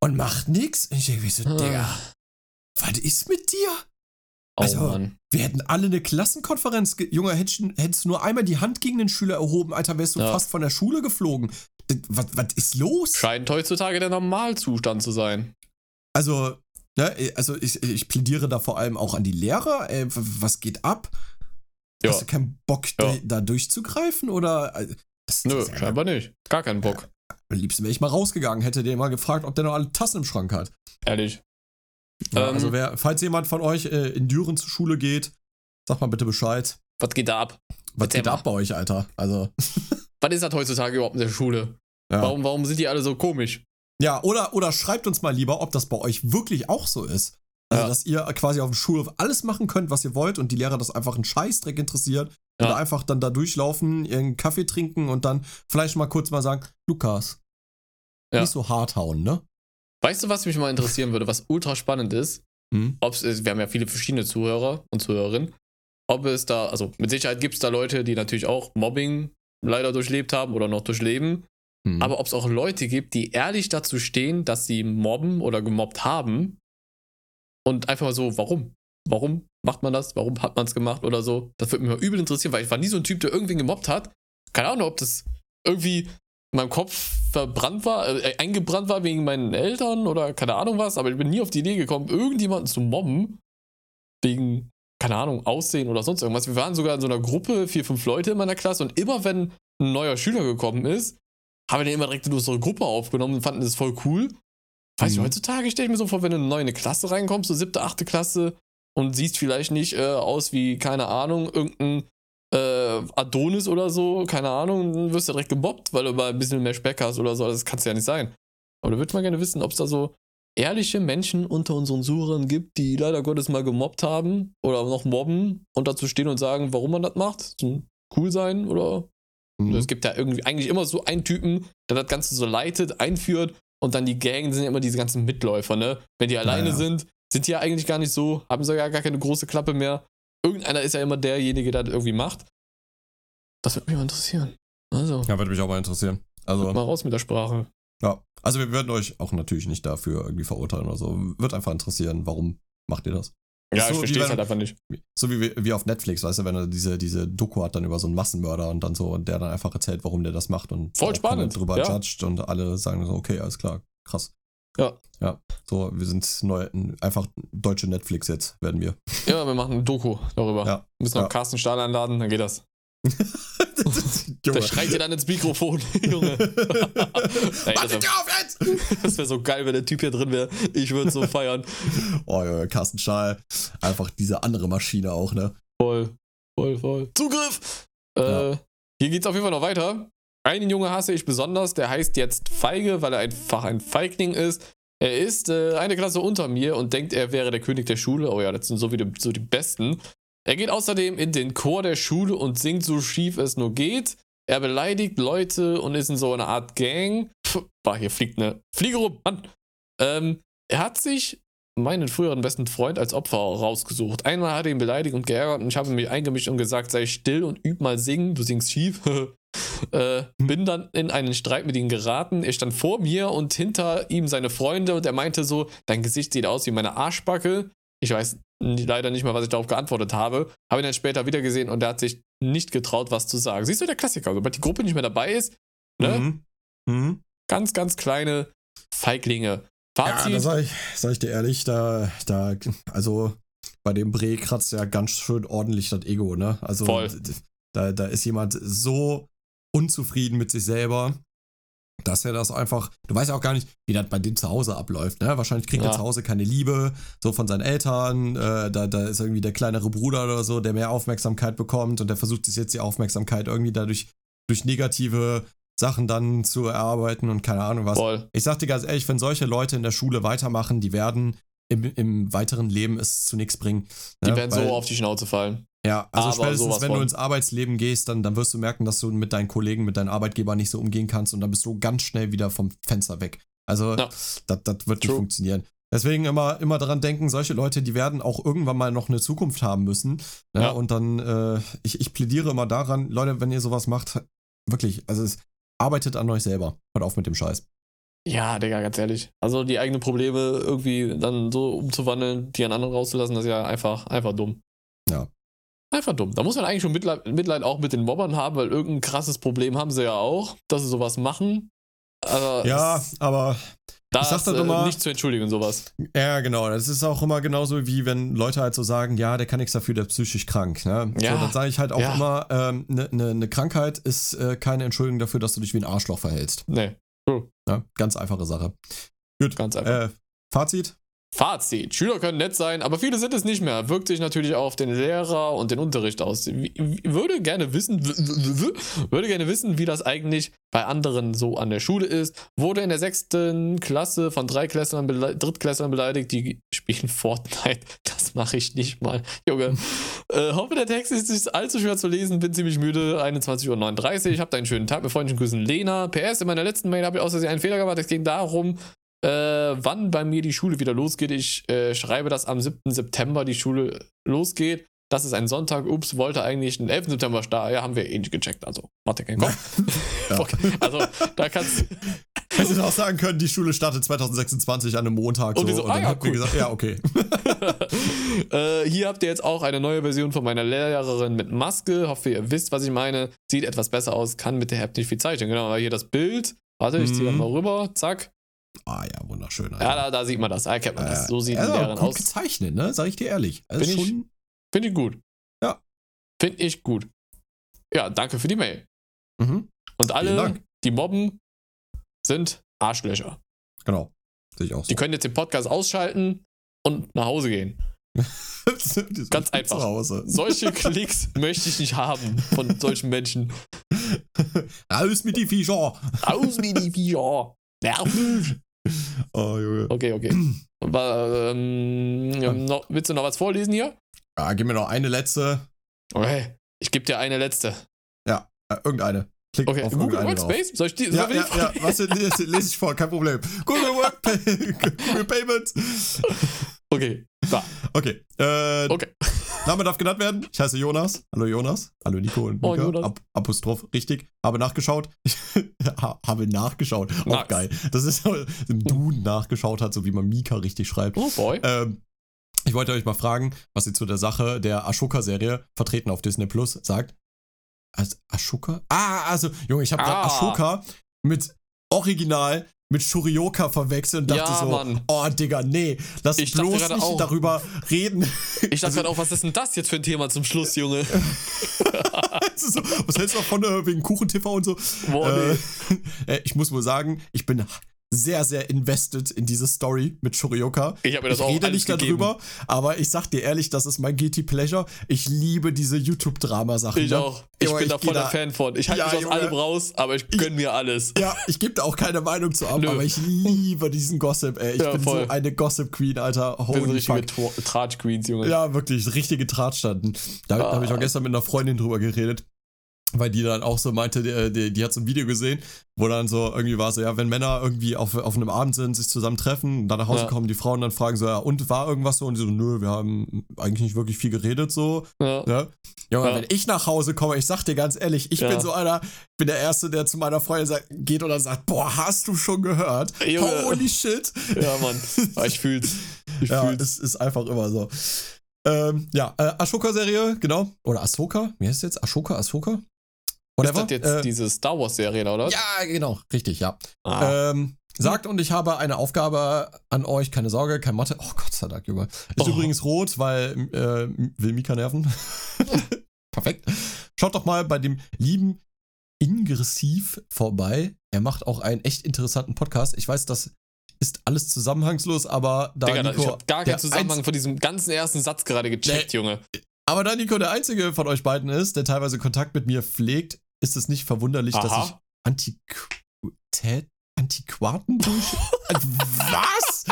und macht nix. Und ich denke mir so, Ah. Digga, was ist mit dir? Oh Also- Mann. Wir hätten alle eine Klassenkonferenz. ge- Junge, hättest, du- hättest du nur einmal die Hand gegen den Schüler erhoben, Alter, wärst du Ja. fast von der Schule geflogen. Was, was ist los? Scheint heutzutage der Normalzustand zu sein. Also, ne, also ich, ich plädiere da vor allem auch an die Lehrer. Ey, w- was geht ab? Ja. Hast du keinen Bock, Ja. da, durchzugreifen? Oder. äh, Das, Nö, ja- scheinbar nicht. Gar keinen Bock. Am liebsten wäre ich mal rausgegangen, hätte den mal gefragt, ob der noch alle Tassen im Schrank hat. Ehrlich. Ja, Ähm, also, wer, falls jemand von euch äh, in Düren zur Schule geht, sag mal bitte Bescheid. Was geht da ab? Was Erzähl geht mal. ab bei euch, Alter? Also. Was ist das heutzutage überhaupt in der Schule? Ja. Warum, warum sind die alle so komisch? Ja, oder, oder schreibt uns mal lieber, ob das bei euch wirklich auch so ist. Also, Ja. dass ihr quasi auf dem Schulhof alles machen könnt, was ihr wollt und die Lehrer das einfach einen Scheißdreck interessiert. Ja. Oder einfach dann da durchlaufen, ihren Kaffee trinken und dann vielleicht mal kurz mal sagen, Lukas, Ja. nicht so hart hauen, ne? Weißt du, was mich mal interessieren würde, was ultra spannend ist? Hm? Ob's, ist- wir haben ja viele verschiedene Zuhörer und Zuhörerinnen. Ob es da, also mit Sicherheit gibt es da Leute, die natürlich auch Mobbing leider durchlebt haben oder noch durchleben. Hm. Aber ob es auch Leute gibt, die ehrlich dazu stehen, dass sie mobben oder gemobbt haben und einfach mal so, warum? Warum macht man das? Warum hat man es gemacht oder so? Das würde mich mal übel interessieren, weil ich war nie so ein Typ, der irgendwen gemobbt hat. Keine Ahnung, ob das irgendwie in meinem Kopf verbrannt war, äh, eingebrannt war wegen meinen Eltern oder keine Ahnung was, aber ich bin nie auf die Idee gekommen, irgendjemanden zu mobben. Wegen, keine Ahnung, Aussehen oder sonst irgendwas. Wir waren sogar in so einer Gruppe, vier, fünf Leute in meiner Klasse und immer wenn ein neuer Schüler gekommen ist, haben wir den immer direkt in unsere Gruppe aufgenommen und fanden das voll cool. Weiß mhm. ich, heutzutage stelle ich mir so vor, wenn du in eine neue Klasse reinkommst, so siebte, achte Klasse, und siehst vielleicht nicht äh, aus wie, keine Ahnung, irgendein äh, Adonis oder so, keine Ahnung, dann wirst du direkt gebobbt, weil du mal ein bisschen mehr Speck hast oder so. Das kann es ja nicht sein. Aber da würde man gerne wissen, ob es da so ehrliche Menschen unter unseren Suchern gibt, die leider Gottes mal gemobbt haben oder noch mobben und dazu stehen und sagen, warum man das macht. Zum cool sein oder. Mhm. Es gibt ja irgendwie eigentlich immer so einen Typen, der das Ganze so leitet, einführt und dann die Gang sind ja immer diese ganzen Mitläufer, ne? Wenn die alleine ja, ja. sind, sind die ja eigentlich gar nicht so, haben sie ja gar keine große Klappe mehr. Irgendeiner ist ja immer derjenige, der das irgendwie macht. Das würde mich mal interessieren. Also. Ja, würde mich auch mal interessieren. Also. Mal raus mit der Sprache. Ja. Also wir würden euch auch natürlich nicht dafür irgendwie verurteilen oder so. Wird einfach interessieren, warum macht ihr das? Ja, so, ich verstehe es halt einfach nicht. So wie, wie auf Netflix, weißt du, wenn er diese, diese Doku hat dann über so einen Massenmörder und dann so, und der dann einfach erzählt, warum der das macht und voll spannend drüber ja. judged und alle sagen so, okay, alles klar, krass. Ja. Ja. So, wir sind neu, einfach deutsche Netflix jetzt, werden wir. Ja, wir machen ein Doku darüber. Ja. Wir müssen noch ja. Carsten Stahl einladen, dann geht das. Der schreit dir dann ins Mikrofon, Junge. Ey, das wäre wär so geil, wenn der Typ hier drin wäre. Ich würde so feiern. Oh, Junge, Carsten Stahl. Einfach diese andere Maschine auch, ne? Voll, voll, voll. Zugriff! Äh, Hier geht's auf jeden Fall noch weiter. Einen Junge hasse ich besonders, der heißt jetzt Feige, weil er einfach ein Feigling ist. Er ist äh, eine Klasse unter mir und denkt, er wäre der König der Schule. Oh ja, das sind so, wie die, so die Besten. Er geht außerdem in den Chor der Schule und singt so schief es nur geht. Er beleidigt Leute und ist in so einer Art Gang. Puh, bah, hier fliegt eine Fliege rum, Mann. Ähm, er hat sich meinen früheren besten Freund als Opfer rausgesucht. Einmal hat er ihn beleidigt und geärgert und ich habe mich eingemischt und gesagt, sei still und üb mal singen, du singst schief. äh, bin dann in einen Streit mit ihm geraten. Er stand vor mir und hinter ihm seine Freunde und er meinte so, dein Gesicht sieht aus wie meine Arschbacke. Ich weiß leider nicht mal, was ich darauf geantwortet habe. Habe ihn dann später wieder gesehen und er hat sich nicht getraut, was zu sagen. Siehst du, der Klassiker, sobald die Gruppe nicht mehr dabei ist, ne? Mhm. Mhm. Ganz, ganz kleine Feiglinge. Fazit. Ja, da sag ich, sag ich dir ehrlich, da, da, also bei dem Bre kratzt ja ganz schön ordentlich das Ego, ne? Also Voll. Da, da ist jemand so unzufrieden mit sich selber, dass er das einfach, du weißt ja auch gar nicht, wie das bei dem zu Hause abläuft, ne? Wahrscheinlich kriegt ja. er zu Hause keine Liebe, so von seinen Eltern, äh, da, da ist irgendwie der kleinere Bruder oder so, der mehr Aufmerksamkeit bekommt und der versucht sich jetzt die Aufmerksamkeit irgendwie dadurch durch negative Sachen dann zu erarbeiten und keine Ahnung was. Voll. Ich sag dir ganz ehrlich, wenn solche Leute in der Schule weitermachen, die werden im, im weiteren Leben es zu nichts bringen. Die ne? werden Weil, so auf die Schnauze fallen. Ja, also Aber spätestens, wenn du ins Arbeitsleben gehst, dann, dann wirst du merken, dass du mit deinen Kollegen, mit deinen Arbeitgebern nicht so umgehen kannst und dann bist du ganz schnell wieder vom Fenster weg. Also, ja. das, das wird True. nicht funktionieren. Deswegen immer, immer daran denken, solche Leute, die werden auch irgendwann mal noch eine Zukunft haben müssen. Ne? Ja. Und dann, äh, ich, ich plädiere immer daran, Leute, wenn ihr sowas macht, wirklich, also es arbeitet an euch selber. Hört auf mit dem Scheiß. Ja, Digga, ganz ehrlich. Also die eigenen Probleme irgendwie dann so umzuwandeln, die an anderen rauszulassen, das ist ja einfach, einfach dumm. Ja. Einfach dumm. Da muss man eigentlich schon Mitleid, Mitleid auch mit den Mobbern haben, weil irgendein krasses Problem haben sie ja auch, dass sie sowas machen. Also, ja, aber da ich sag dann immer, nicht zu entschuldigen sowas. Ja, genau. Das ist auch immer genauso wie wenn Leute halt so sagen, ja, der kann nichts dafür, der ist psychisch krank. Ne? Ja. So, dann sage ich halt auch ja. immer, eine ähm, ne, ne, ne Krankheit ist äh, keine Entschuldigung dafür, dass du dich wie ein Arschloch verhältst. Nee. True. Ja, ganz einfache Sache. Gut. Ganz einfach. Äh, Fazit? Fazit. Schüler können nett sein, aber viele sind es nicht mehr. Wirkt sich natürlich auf den Lehrer und den Unterricht aus. Würde gerne wissen, würde gerne wissen, wie das eigentlich bei anderen so an der Schule ist. Wurde in der sechsten Klasse von drei Klässlern, Drittklässlern beleidigt, die spielen Fortnite. Das mache ich nicht mal. Junge. äh, hoffe, der Text ist nicht allzu schwer zu lesen. Bin ziemlich müde. 21.39 Uhr. Habt einen schönen Tag. Mit freundlichen Grüßen, Lena. PS, in meiner letzten Mail habe ich außerdem einen Fehler gemacht. Es ging darum, äh, wann bei mir die Schule wieder losgeht. Ich äh, schreibe, dass am 7. September die Schule losgeht. Das ist ein Sonntag. Ups, wollte eigentlich den 11. September starten. Ja, haben wir eh nicht gecheckt. Also, dir keinen Kopf. okay. Also, da kannst Hättest du auch sagen können, die Schule startet 2026 an einem Montag. Und, so, so, und ah, dann ja, cool. gesagt, ja, okay. äh, hier habt ihr jetzt auch eine neue Version von meiner Lehrerin mit Maske. Hoffe, ihr wisst, was ich meine. Sieht etwas besser aus, kann mit der App nicht viel zeichnen. Genau, aber hier das Bild. Warte, ich ziehe Mhm. mal rüber. Zack. Ah ja, wunderschön. Ja, da, da sieht man das. Da erkennt man das. Äh, So sieht ja, die Lehrerin gut aus. gezeichnet, ne? Sag ich dir ehrlich. Also Bin ich- schon, Finde ich gut. Ja. Finde ich gut. Ja, danke für die Mail. mhm, Und alle, die mobben, sind Arschlöcher. genau. Sehe ich auch so. Die können jetzt den Podcast ausschalten und nach Hause gehen. Ganz einfach. Hause. Solche Klicks möchte ich nicht haben von solchen Menschen. Raus mit die Viecher. Aus wie die Viecher. Nervig. Oh, Junge. Okay, okay. Ähm, noch, willst du noch was vorlesen hier? Ah, gib mir noch eine letzte. Okay. Ich gebe dir eine letzte. Äh, irgendeine. Klick Okay, auf Google drauf. Workspace? Soll ich die? Ja, soll ich ja, ja, was lese, lese ich vor, kein Problem. Google Workpay, Google Payments. Okay, da. Okay, äh, Okay. Name darf genannt werden. Ich heiße Jonas. Hallo Jonas. Hallo Nico und Oh, Mika. Jonas. Ap Apostroph, richtig. Habe nachgeschaut. Ha- Habe nachgeschaut. Auch Nice. geil. Das ist so, im Duden nachgeschaut hat, so wie man Mika richtig schreibt. Oh boy. Ähm, ich wollte euch mal fragen, was ihr zu der Sache der Ashoka-Serie, vertreten auf Disney Plus, sagt. Also, Ashoka? Ah, also, Junge, ich habe gerade Ah. Ashoka mit Original mit Shurioka verwechselt und dachte Ja, so, Mann. oh Digga, nee, lass Ich bloß nicht auch. darüber reden. Ich dachte gerade auch, was ist denn das jetzt für ein Thema zum Schluss, Junge? So, was hältst du davon äh, wegen Kuchen-TV und so? Boah, Äh, nee. äh, ich muss wohl sagen, ich bin sehr, sehr invested in diese Story mit Shurioka. Ich habe mir das ich auch rede nicht gegeben. darüber, aber ich sag dir ehrlich, das ist mein Guilty Pleasure. Ich liebe diese YouTube-Drama-Sachen. Ich ne? auch. Ich Junge, bin da geh voll der Fan von. Ich halte Ja, mich aus Junge. allem raus, aber ich gönn mir alles. Ja, ich gebe da auch keine Meinung zu ab, aber ich liebe diesen Gossip, ey. Ich Ja, bin voll. so eine Gossip-Queen, Alter. Holy richtige fuck. Tro- Tratsch-Queens, Junge. Ja, wirklich, richtige Drahtstanden. Da, da Ah. habe ich auch gestern mit einer Freundin drüber geredet, weil die dann auch so meinte, die, die, die hat so ein Video gesehen, wo dann so irgendwie war so, ja, wenn Männer irgendwie auf, auf einem Abend sind, sich zusammen treffen, dann nach Hause Ja. kommen, die Frauen dann fragen so, ja, und war irgendwas so? Und die so, nö, wir haben eigentlich nicht wirklich viel geredet, so. Ja. Ne? Junge, Ja. wenn ich nach Hause komme, ich sag dir ganz ehrlich, ich Ja. bin so einer, ich bin der Erste, der zu meiner Freundin sagt, geht und dann sagt, boah, hast du schon gehört? Junge. Holy shit. Ja, Mann. Ah, Ich fühl's. Ich Ja, fühl's. es ist einfach immer so. Ähm, ja, äh, Ashoka-Serie, genau. Oder Ahsoka? Wie heißt es jetzt? Ashoka, Ahsoka? Ist Whatever. das jetzt äh, diese Star Wars-Serie, oder? ja, genau, richtig, ja. Ah. Ähm, sagt und ich habe eine Aufgabe an euch, keine Sorge, kein Mathe. Oh Gott sei Dank, Junge. Ist Oh. übrigens rot, weil äh, will Mika nerven. Perfekt. Schaut doch mal bei dem lieben Ingressiv vorbei. Er macht auch einen echt interessanten Podcast. Ich weiß, das ist alles zusammenhangslos, aber da Digga, Nico, ich hab gar der keinen Zusammenhang von diesem ganzen ersten Satz gerade gecheckt, Junge. Aber da Nico der einzige von euch beiden ist, der teilweise Kontakt mit mir pflegt, ist es nicht verwunderlich, dass Aha. ich Antiquität, Antiquaten Was?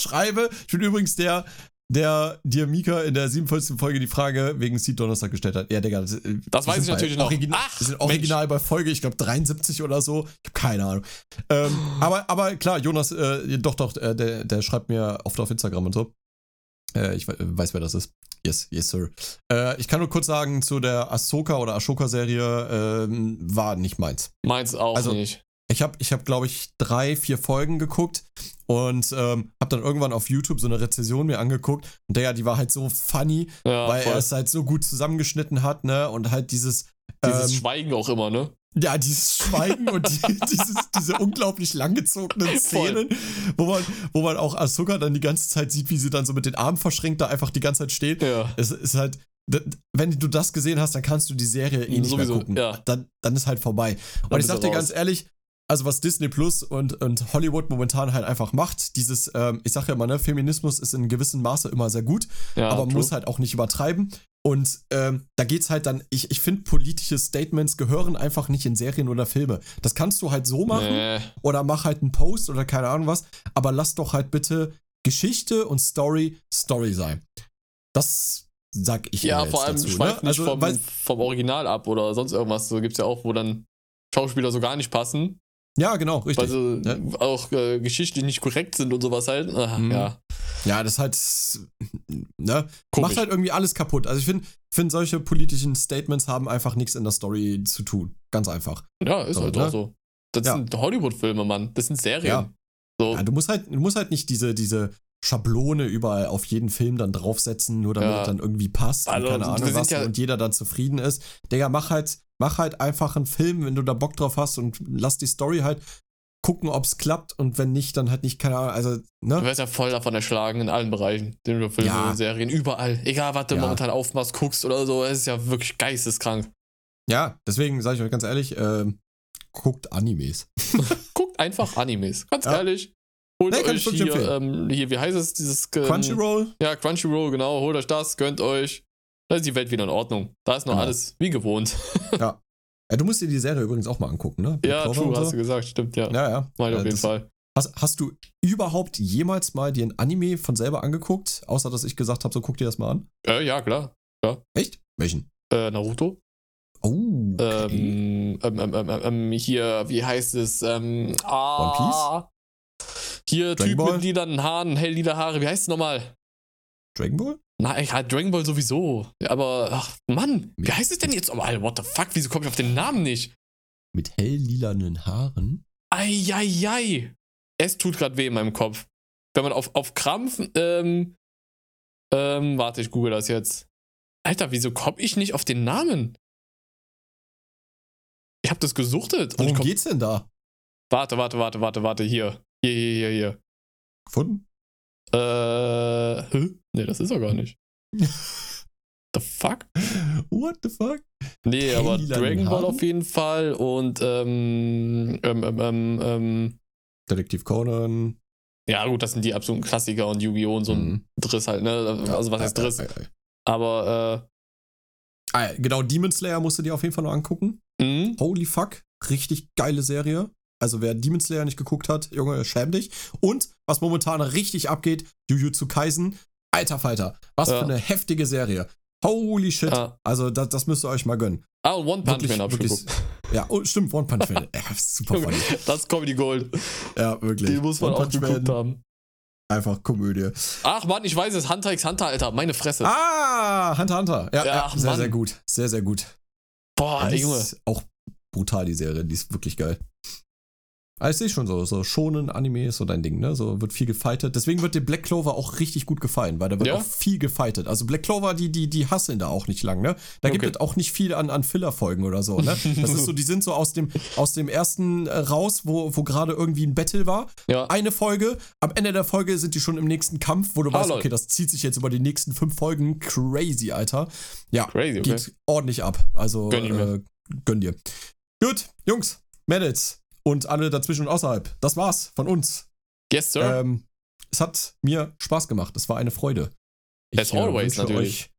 schreibe. Ich bin übrigens der, der dir Mika in der 47. Folge die Frage wegen Seed Donnerstag gestellt hat. Ja, Digga, das, äh, Das weiß ich natürlich noch. Original, Ach, wir sind original bei Folge, ich glaube 73 oder so. Ich habe keine Ahnung. Ähm, aber, aber klar, Jonas, äh, doch, doch, äh, der, der schreibt mir oft auf Instagram und so. Äh, ich we- weiß, wer das ist. Yes, yes, sir. Äh, ich kann nur kurz sagen, zu der Ahsoka oder Ashoka-Serie ähm, war nicht meins. Meins auch Also- nicht. Ich habe, ich hab, glaube ich, drei, vier Folgen geguckt und ähm, habe dann irgendwann auf YouTube so eine Rezension mir angeguckt. Und der, die war halt so funny, Ja, weil voll. er es halt so gut zusammengeschnitten hat, ne? Und halt dieses. Dieses ähm, Schweigen auch immer, ne? Ja, dieses Schweigen und die, dieses, diese unglaublich langgezogenen Szenen, wo man, wo man auch Asuka dann die ganze Zeit sieht, wie sie dann so mit den Armen verschränkt da einfach die ganze Zeit steht. Ja. Es ist halt, wenn du das gesehen hast, dann kannst du die Serie eh nicht Sowieso, mehr gucken. ja. Dann, dann ist halt vorbei. Und Dann ich sag dir raus. ganz ehrlich, also was Disney Plus und, und Hollywood momentan halt einfach macht, dieses, ähm, ich sag ja mal, ne, Feminismus ist in gewissem Maße immer sehr gut, Ja, aber man muss halt auch nicht übertreiben. Und ähm, da geht's halt dann, ich, ich finde, politische Statements gehören einfach nicht in Serien oder Filme. Das kannst du halt so machen Nee. oder mach halt einen Post oder keine Ahnung was, aber lass doch halt bitte Geschichte und Story Story sein. Das sag ich Ja, vor allem dazu, schweift ne? nicht Also, vom, vom Original ab oder sonst irgendwas. So gibt's ja auch, wo dann Schauspieler so gar nicht passen, ja, genau, richtig. sie Ja. auch äh, geschichtlich nicht korrekt sind und sowas halt. Ach, Mhm. Ja, Ja, das ist halt, ne, komisch. macht halt irgendwie alles kaputt. Also ich finde, find solche politischen Statements haben einfach nichts in der Story zu tun. Ganz einfach. ja, ist So, halt ne? auch so. Das Ja. sind Hollywood-Filme, Mann. Das sind Serien. Ja. So, Ja, du musst halt, du musst halt nicht diese, diese Schablone überall auf jeden Film dann draufsetzen, nur damit ja. dann irgendwie passt also, und keine Ahnung was ja und jeder dann zufrieden ist. Digga, mach halt, mach halt einfach einen Film, wenn du da Bock drauf hast und lass die Story halt gucken, ob es klappt und wenn nicht, dann halt nicht, keine Ahnung, also, ne? Du wirst ja voll davon erschlagen in allen Bereichen, den du Filme, ja. Serien, überall. Egal, was du ja. momentan aufmachst, guckst oder so, es ist ja wirklich geisteskrank. Ja, deswegen sage ich euch ganz ehrlich, äh, guckt Animes. guckt einfach Animes, ganz ja. ehrlich. Holt nee, euch hier, ähm, hier, wie heißt es, dieses... Ähm, Crunchyroll? Ja, Crunchyroll, genau, holt euch das, gönnt euch. Da ist die Welt wieder in Ordnung. Da ist noch genau. alles wie gewohnt. ja. Ja, du musst dir die Serie übrigens auch mal angucken, ne? Black ja, true, hast du gesagt, stimmt, ja. Ja, ja. Mal ja, auf jeden Fall. Hast, hast du überhaupt jemals mal dir ein Anime von selber angeguckt, außer dass ich gesagt habe, so guck dir das mal an? Äh, ja, klar. Ja. Echt? Welchen? Äh, Naruto. Oh. Okay. Ähm, ähm, ähm, ähm, ähm hier, wie heißt es? Ähm, ah, One Piece? Hier, Dragon Typ Ball? mit lilanen Haaren, helllila Haare, wie heißt es nochmal? Dragon Ball? Nein, ja, Dragon Ball sowieso. Aber, ach, Mann, wie heißt es denn jetzt? Oh, what the fuck, wieso komme ich auf den Namen nicht? Mit helllilanen Haaren? Eieiei. Es tut gerade weh in meinem Kopf. Wenn man auf, auf Krampf, ähm, ähm, warte, ich google das jetzt. Alter, wieso komme ich nicht auf den Namen? Ich habe das gesuchtet. Worum komm, geht's denn da? Warte, warte, warte, warte, warte, hier. Hier, hier, hier, hier. Gefunden? Äh, hä? Nee, das ist er gar nicht. the fuck? What the fuck? Nee, hey, aber Dragon Ball auf jeden Fall und ähm, ähm, ähm, ähm, ähm Detektiv Conan. Ja, gut, das sind die absoluten Klassiker und Yu-Gi-Oh! und so ein mhm. Driss halt, ne? Also, was heißt Driss? Aber, äh. Ah, genau, Demon Slayer musst du dir auf jeden Fall noch angucken. Mhm. Holy fuck, richtig geile Serie. Also wer Demon Slayer nicht geguckt hat, Junge, schäm dich. Und was momentan richtig abgeht, Jujutsu Kaisen. Alter Falter, was ja. für eine heftige Serie. Holy shit. Ja. Also das, das müsst ihr euch mal gönnen. Ah, und One Punch Man hab ich geguckt. Ja, oh, stimmt, One Punch Man. ja, super funny. Das ist Comedy Gold. Ja, wirklich. Den muss man One auch Punch geguckt Man. haben. Einfach Komödie. Ach Mann, ich weiß es. Hunter x Hunter, Alter. Meine Fresse. Ah, Hunter Hunter. Ja, ja, ja sehr, Mann. sehr gut. Sehr, sehr gut. Boah, Junge. Auch brutal, die Serie. Die ist wirklich geil. Aber ich sehe schon so, so schonen Anime ist so dein Ding, ne? So wird viel gefightet. Deswegen wird dir Black Clover auch richtig gut gefallen, weil da wird ja? auch viel gefightet. Also Black Clover, die, die, die hasseln da auch nicht lang, ne? Da okay. gibt es auch nicht viel an, an Filler-Folgen oder so, ne? Das ist so, die sind so aus dem, aus dem ersten äh, raus, wo, wo gerade irgendwie ein Battle war. Ja. Eine Folge, am Ende der Folge sind die schon im nächsten Kampf, wo du ah, weißt, Lord. okay, das zieht sich jetzt über die nächsten fünf Folgen. Crazy, Alter. Ja, Crazy, okay. geht ordentlich ab. Also, gönn, äh, gönn dir. Gut, Jungs, Mädels, und alle dazwischen und außerhalb. Das war's von uns. Yes, sir. Ähm, es hat mir Spaß gemacht. Es war eine Freude. Ich As always, äh, natürlich. Euch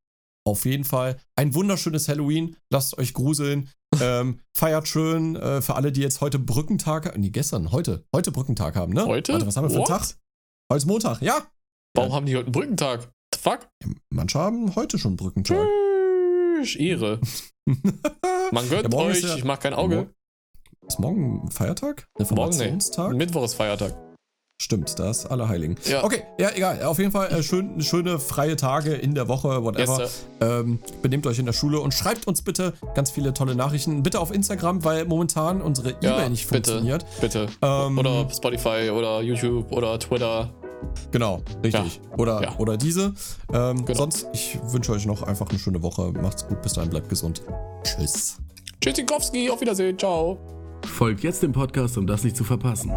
auf jeden Fall ein wunderschönes Halloween. Lasst euch gruseln. ähm, feiert schön äh, für alle, die jetzt heute Brückentag, nee, gestern, heute, heute Brückentag haben, ne? Heute? Warte, was haben wir für einen Tag? Heute ist Montag, ja. Warum ja. haben die heute einen Brückentag? The fuck? manche haben heute schon Brückentag. Tschüss, Ehre. Man gönnt euch, ja, ich mach kein Auge. Ist morgen Feiertag? Reformationstag? Morgen, nee. Mittwoch ist Feiertag. Stimmt, da ist Allerheiligen. Ja. Okay, ja, egal. Auf jeden Fall äh, schön, schöne freie Tage in der Woche, whatever. Yes, ähm, benehmt euch in der Schule und schreibt uns bitte ganz viele tolle Nachrichten. Bitte auf Instagram, weil momentan unsere E-Mail ja, nicht bitte, funktioniert. Bitte. Ähm, oder Spotify oder YouTube oder Twitter. Genau, richtig. Ja. Oder, ja. oder diese. Ähm, genau. Sonst, ich wünsche euch noch einfach eine schöne Woche. Macht's gut, bis dahin, bleibt gesund. Tschüss. Tschüss, Zinkowski, auf Wiedersehen, ciao. Folgt jetzt dem Podcast, um das nicht zu verpassen.